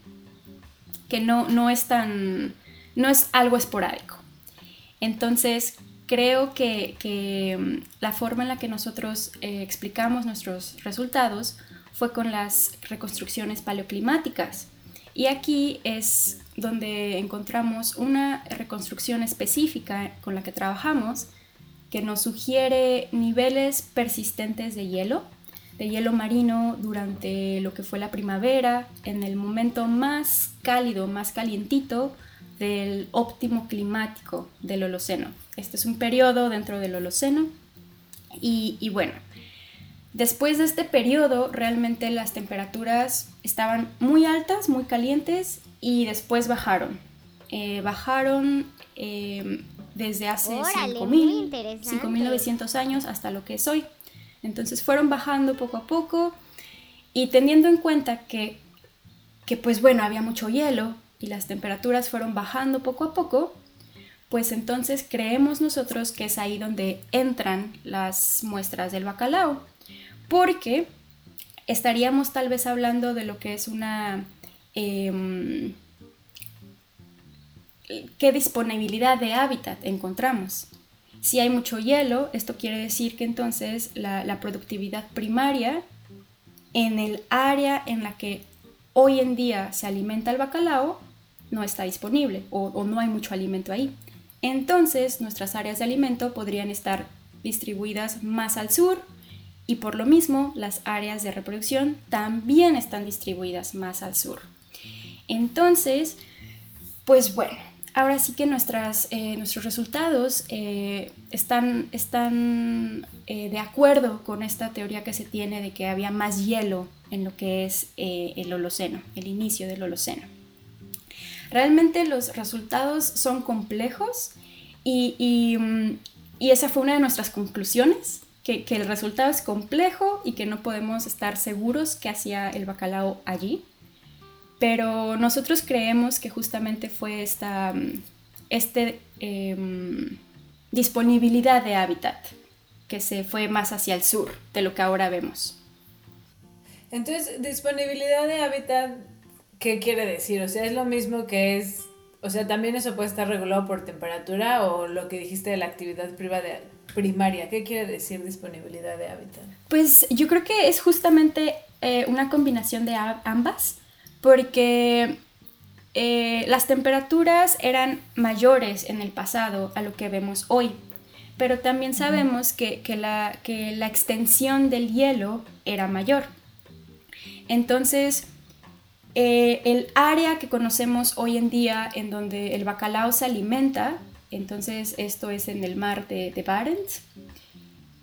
Speaker 5: que no, no, es tan, no es algo esporádico. Entonces, creo que, que la forma en la que nosotros eh, explicamos nuestros resultados fue con las reconstrucciones paleoclimáticas. Y aquí es donde encontramos una reconstrucción específica con la que trabajamos que nos sugiere niveles persistentes de hielo, de hielo marino durante lo que fue la primavera, en el momento más cálido, más calientito del óptimo climático del Holoceno. Este es un periodo dentro del Holoceno y, y bueno, después de este periodo realmente las temperaturas estaban muy altas, muy calientes y después bajaron. Eh, bajaron eh, desde hace 5.900 años hasta lo que es hoy. Entonces fueron bajando poco a poco y teniendo en cuenta que, que pues bueno, había mucho hielo y las temperaturas fueron bajando poco a poco, pues entonces creemos nosotros que es ahí donde entran las muestras del bacalao, porque estaríamos tal vez hablando de lo que es una Em, qué disponibilidad de hábitat encontramos. Si hay mucho hielo, esto quiere decir que entonces la, productividad primaria en el área en la que hoy en día se alimenta el bacalao no está disponible o, o no hay mucho alimento ahí. Entonces nuestras áreas de alimento podrían estar distribuidas más al sur y por lo mismo las áreas de reproducción también están distribuidas más al sur. Entonces, pues bueno, ahora sí que nuestras, eh, nuestros resultados eh, están, están eh, de acuerdo con esta teoría que se tiene de que había más hielo en lo que es el Holoceno, el inicio del Holoceno. Realmente los resultados son complejos y, mm, esa fue una de nuestras conclusiones, que, el resultado es complejo y que no podemos estar seguros que hacía el bacalao allí pero nosotros creemos que justamente fue esta mm, este, em, disponibilidad de hábitat que se fue más hacia el sur de lo que ahora vemos.
Speaker 2: Entonces, disponibilidad de hábitat, ¿qué quiere decir? O sea, es lo mismo que es, o sea, también eso puede estar regulado por temperatura o lo que dijiste de la actividad privada, primaria. ¿Qué quiere decir disponibilidad de hábitat?
Speaker 5: Pues yo creo que es justamente eh, una combinación de ambas porque eh, las temperaturas eran mayores en el pasado a lo que vemos hoy, pero también sabemos que, la, extensión del hielo era mayor. Entonces, eh, el área que conocemos hoy en día en donde el bacalao se alimenta, entonces esto es en el mar de, Barents,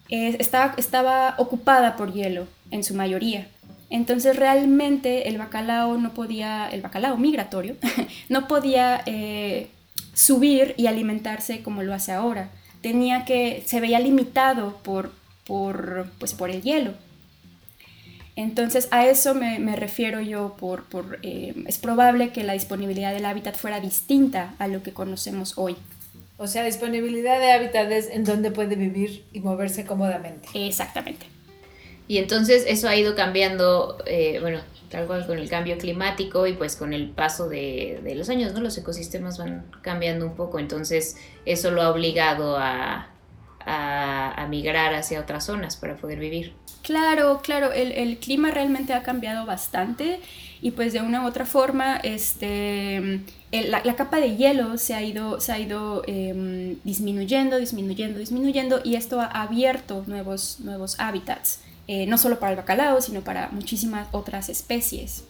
Speaker 5: estaba ocupada por hielo en su mayoría. Entonces realmente el bacalao no podía, el bacalao migratorio, no podía eh, subir y alimentarse como lo hace ahora. Tenía que, se veía limitado por, por, pues por el hielo. Entonces a eso me, refiero yo por, por eh, es probable que la disponibilidad del hábitat fuera distinta a lo que conocemos hoy.
Speaker 2: O sea, disponibilidad de hábitat es en donde puede vivir y moverse cómodamente.
Speaker 5: Exactamente.
Speaker 3: Y entonces eso ha ido cambiando, eh, bueno, tal cual con el cambio climático y pues con el paso de, los años, ¿no? Los ecosistemas van cambiando un poco, entonces eso lo ha obligado a, a migrar hacia otras zonas para poder vivir.
Speaker 5: Claro, claro, el, clima realmente ha cambiado bastante y pues de una u otra forma este, la, capa de hielo se ha ido, se ha ido eh, disminuyendo, disminuyendo, disminuyendo y esto ha abierto nuevos, nuevos hábitats, eh, no solo para el bacalao, sino para muchísimas otras especies.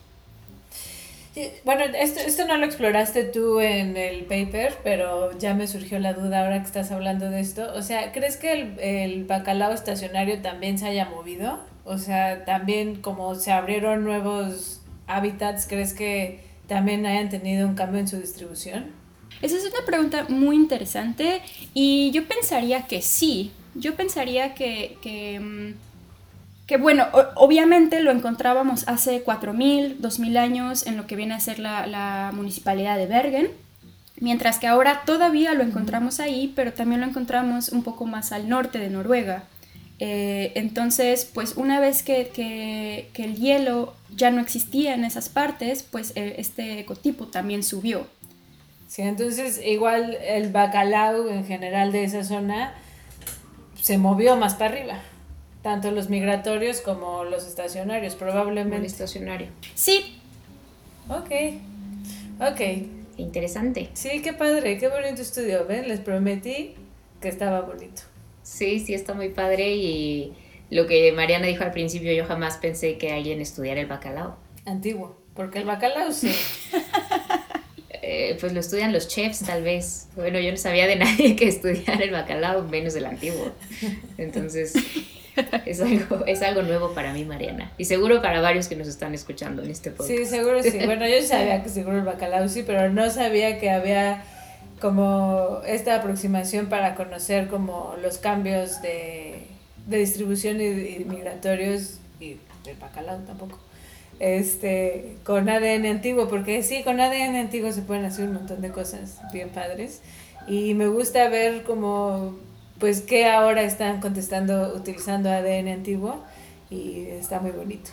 Speaker 2: Bueno, esto, esto no lo exploraste tú en el paper, pero ya me surgió la duda ahora que estás hablando de esto. O sea, ¿crees que el, el bacalao estacionario también se haya movido? O sea, también como se abrieron nuevos hábitats, ¿crees que también hayan tenido un cambio en su distribución?
Speaker 5: Esa es una pregunta muy interesante y yo pensaría que sí. Yo pensaría que, que que bueno, obviamente lo encontrábamos hace 4.000, 2.000 años en lo que viene a ser la, municipalidad de Bergen, mientras que ahora todavía lo encontramos ahí, pero también lo encontramos un poco más al norte de Noruega. Eh, entonces, pues una vez que, que, que, el hielo ya no existía en esas partes, pues eh, este ecotipo también subió.
Speaker 2: Sí, entonces igual el bacalao en general de esa zona se movió más para arriba. Tanto los migratorios como los estacionarios, probablemente.
Speaker 3: El estacionario.
Speaker 5: Sí.
Speaker 2: Ok. Ok.
Speaker 3: Interesante.
Speaker 2: Sí, qué padre, qué bonito estudio, ¿ven? Les prometí que estaba bonito.
Speaker 3: Sí, sí, está muy padre y lo que Mariana dijo al principio, yo jamás pensé que alguien estudiara el bacalao.
Speaker 2: Antiguo, porque el bacalao sí.
Speaker 3: eh, pues lo estudian los chefs tal vez. Bueno, yo no sabía de nadie que estudiara el bacalao, menos el antiguo. Entonces, es algo, es algo nuevo para mí, Mariana. Y seguro para varios que nos están escuchando en este podcast.
Speaker 2: Sí, seguro sí. Bueno, yo sabía que seguro el bacalao sí, pero no sabía que había como esta aproximación para conocer como los cambios de, de distribución y, y, migratorios y del bacalao tampoco. Este, con ADN antiguo, porque sí, con ADN antiguo se pueden hacer un montón de cosas bien padres. Y me gusta ver como pues que ahora están contestando utilizando ADN antiguo y está muy bonito.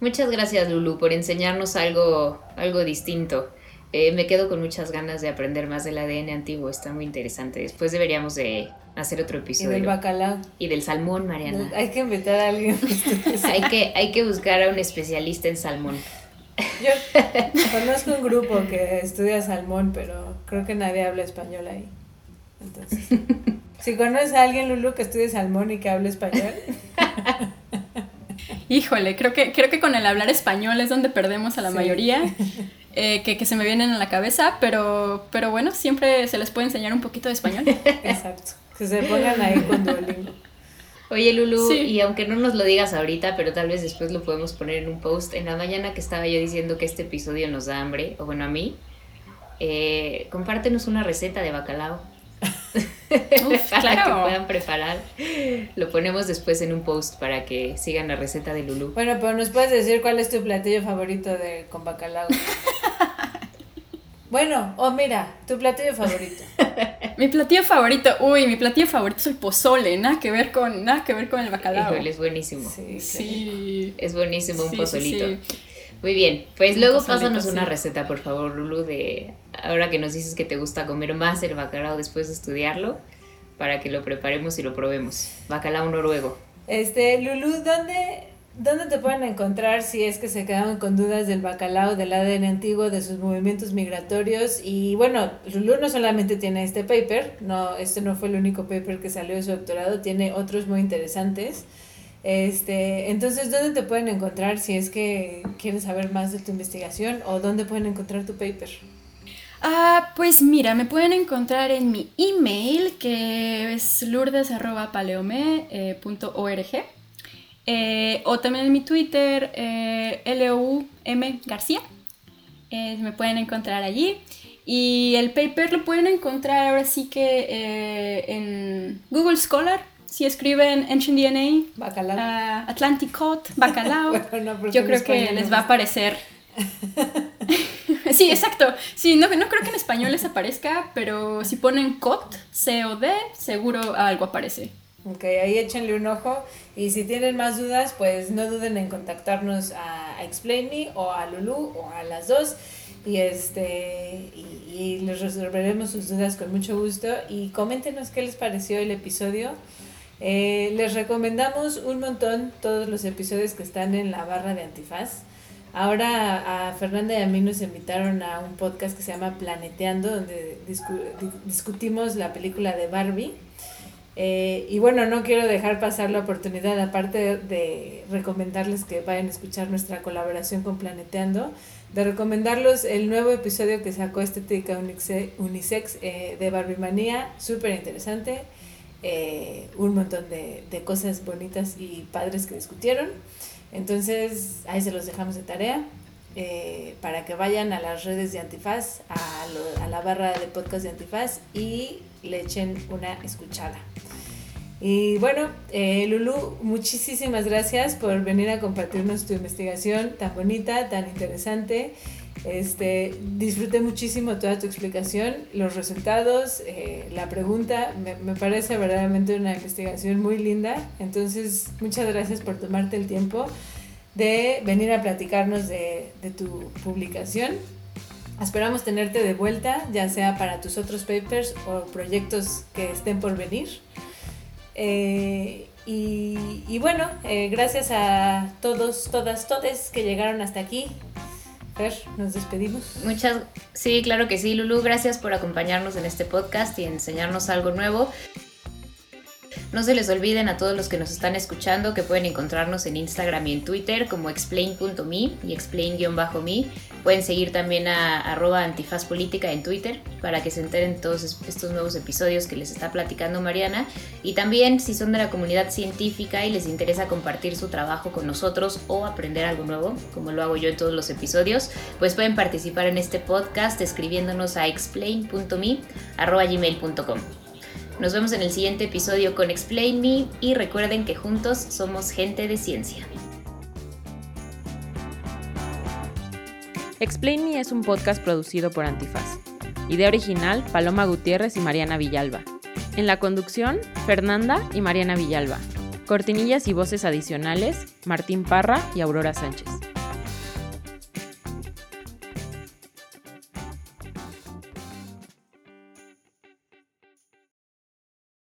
Speaker 3: Muchas gracias Lulu por enseñarnos algo, algo distinto. Eh, me quedo con muchas ganas de aprender más del ADN antiguo, está muy interesante. Después deberíamos de hacer otro episodio.
Speaker 2: Y del bacalao.
Speaker 3: Y del salmón, Mariana.
Speaker 2: Hay que invitar a alguien.
Speaker 3: hay, que, hay que buscar a un especialista en salmón.
Speaker 2: Yo conozco un grupo que estudia salmón, pero creo que nadie habla español ahí. Entonces... Si conoces a alguien, Lulu, que estudie salmón y que hable español.
Speaker 5: Híjole, creo que, creo que con el hablar español es donde perdemos a la sí. mayoría, eh, que, que, se me vienen a la cabeza, pero, pero bueno, siempre se les puede enseñar un poquito de español.
Speaker 2: Exacto, que se pongan ahí con Duolingo.
Speaker 3: Oye Lulu, sí. y aunque no nos lo digas ahorita, pero tal vez después lo podemos poner en un post, en la mañana que estaba yo diciendo que este episodio nos da hambre, o bueno, a mí, eh, compártenos una receta de bacalao. Uf, para claro. que puedan preparar. Lo ponemos después en un post para que sigan la receta de Lulu.
Speaker 2: Bueno, pero nos puedes decir cuál es tu platillo favorito de con bacalao. bueno, o oh, mira, tu platillo favorito.
Speaker 5: mi platillo favorito, uy, mi platillo favorito es el pozole, nada que ver con, nada que ver con el bacalao.
Speaker 3: Híjole, es buenísimo.
Speaker 2: Sí,
Speaker 5: sí.
Speaker 3: Es buenísimo un sí, pozolito. Sí, Muy bien, pues luego pásanos una receta, por favor, Lulu, de ahora que nos dices que te gusta comer más el bacalao después de estudiarlo, para que lo preparemos y lo probemos. Bacalao noruego.
Speaker 2: Este, Lulu, ¿dónde, ¿dónde te pueden encontrar si es que se quedaron con dudas del bacalao, del ADN antiguo, de sus movimientos migratorios? Y bueno, Lulu no solamente tiene este paper, no, este no fue el único paper que salió de su doctorado, tiene otros muy interesantes. Este, entonces, ¿dónde te pueden encontrar si es que quieres saber más de tu investigación o dónde pueden encontrar tu paper?
Speaker 5: Ah, pues mira, me pueden encontrar en mi email que es lourdes.paleome.org eh, o también en mi Twitter, eh, L-O-U-M García. Eh, me pueden encontrar allí. Y el paper lo pueden encontrar ahora sí que eh, en Google Scholar, si escriben Ancient DNA,
Speaker 2: bacalao.
Speaker 5: Uh, Atlantic Cod, Bacalao, bueno, no, yo creo que les va a aparecer. sí, exacto. Sí, no, no creo que en español les aparezca, pero si ponen COD, C-O-D, seguro algo aparece.
Speaker 2: Ok, ahí échenle un ojo. Y si tienen más dudas, pues no duden en contactarnos a, a Explain Me o a Lulu o a las dos. Y, este, y, y les resolveremos sus dudas con mucho gusto. Y coméntenos qué les pareció el episodio. Eh, les recomendamos un montón todos los episodios que están en la barra de Antifaz. Ahora a Fernanda y a mí nos invitaron a un podcast que se llama Planeteando, donde discutimos la película de Barbie. Eh, y bueno, no quiero dejar pasar la oportunidad, aparte de recomendarles que vayan a escuchar nuestra colaboración con Planeteando, de recomendarlos el nuevo episodio que sacó Estética Unisex eh, de Barbie Manía, súper interesante, eh, un montón de, de cosas bonitas y padres que discutieron. Entonces, ahí se los dejamos de tarea. Eh, para que vayan a las redes de Antifaz, a, la barra de podcast de Antifaz y le echen una escuchada. Y bueno, eh, Lulu, muchísimas gracias por venir a compartirnos tu investigación tan bonita, tan interesante. Este, disfruté muchísimo toda tu explicación, los resultados, eh, la pregunta, me, parece verdaderamente una investigación muy linda. Entonces, muchas gracias por tomarte el tiempo de venir a platicarnos de, tu publicación. Esperamos tenerte de vuelta, ya sea para tus otros papers o proyectos que estén por venir. Eh, y, y, bueno, eh, gracias a todos, todas, todes que llegaron hasta aquí nos despedimos.
Speaker 3: Muchas, sí, claro que sí, Lulu, gracias por acompañarnos en este podcast y enseñarnos algo nuevo. No se les olviden a todos los que nos están escuchando que pueden encontrarnos en Instagram y en Twitter como explain.me y explain-me. Pueden seguir también a arroba antifazpolítica en Twitter para que se enteren todos estos nuevos episodios que les está platicando Mariana. Y también si son de la comunidad científica y les interesa compartir su trabajo con nosotros o aprender algo nuevo, como lo hago yo en todos los episodios, pues pueden participar en este podcast escribiéndonos a explain.me arroba gmail.com. Nos vemos en el siguiente episodio con Explain Me y recuerden que juntos somos gente de ciencia.
Speaker 1: Explain Me es un podcast producido por Antifaz. Idea original, Paloma Gutiérrez y Mariana Villalba. En la conducción, Fernanda y Mariana Villalba. Cortinillas y voces adicionales, Martín Parra y Aurora Sánchez.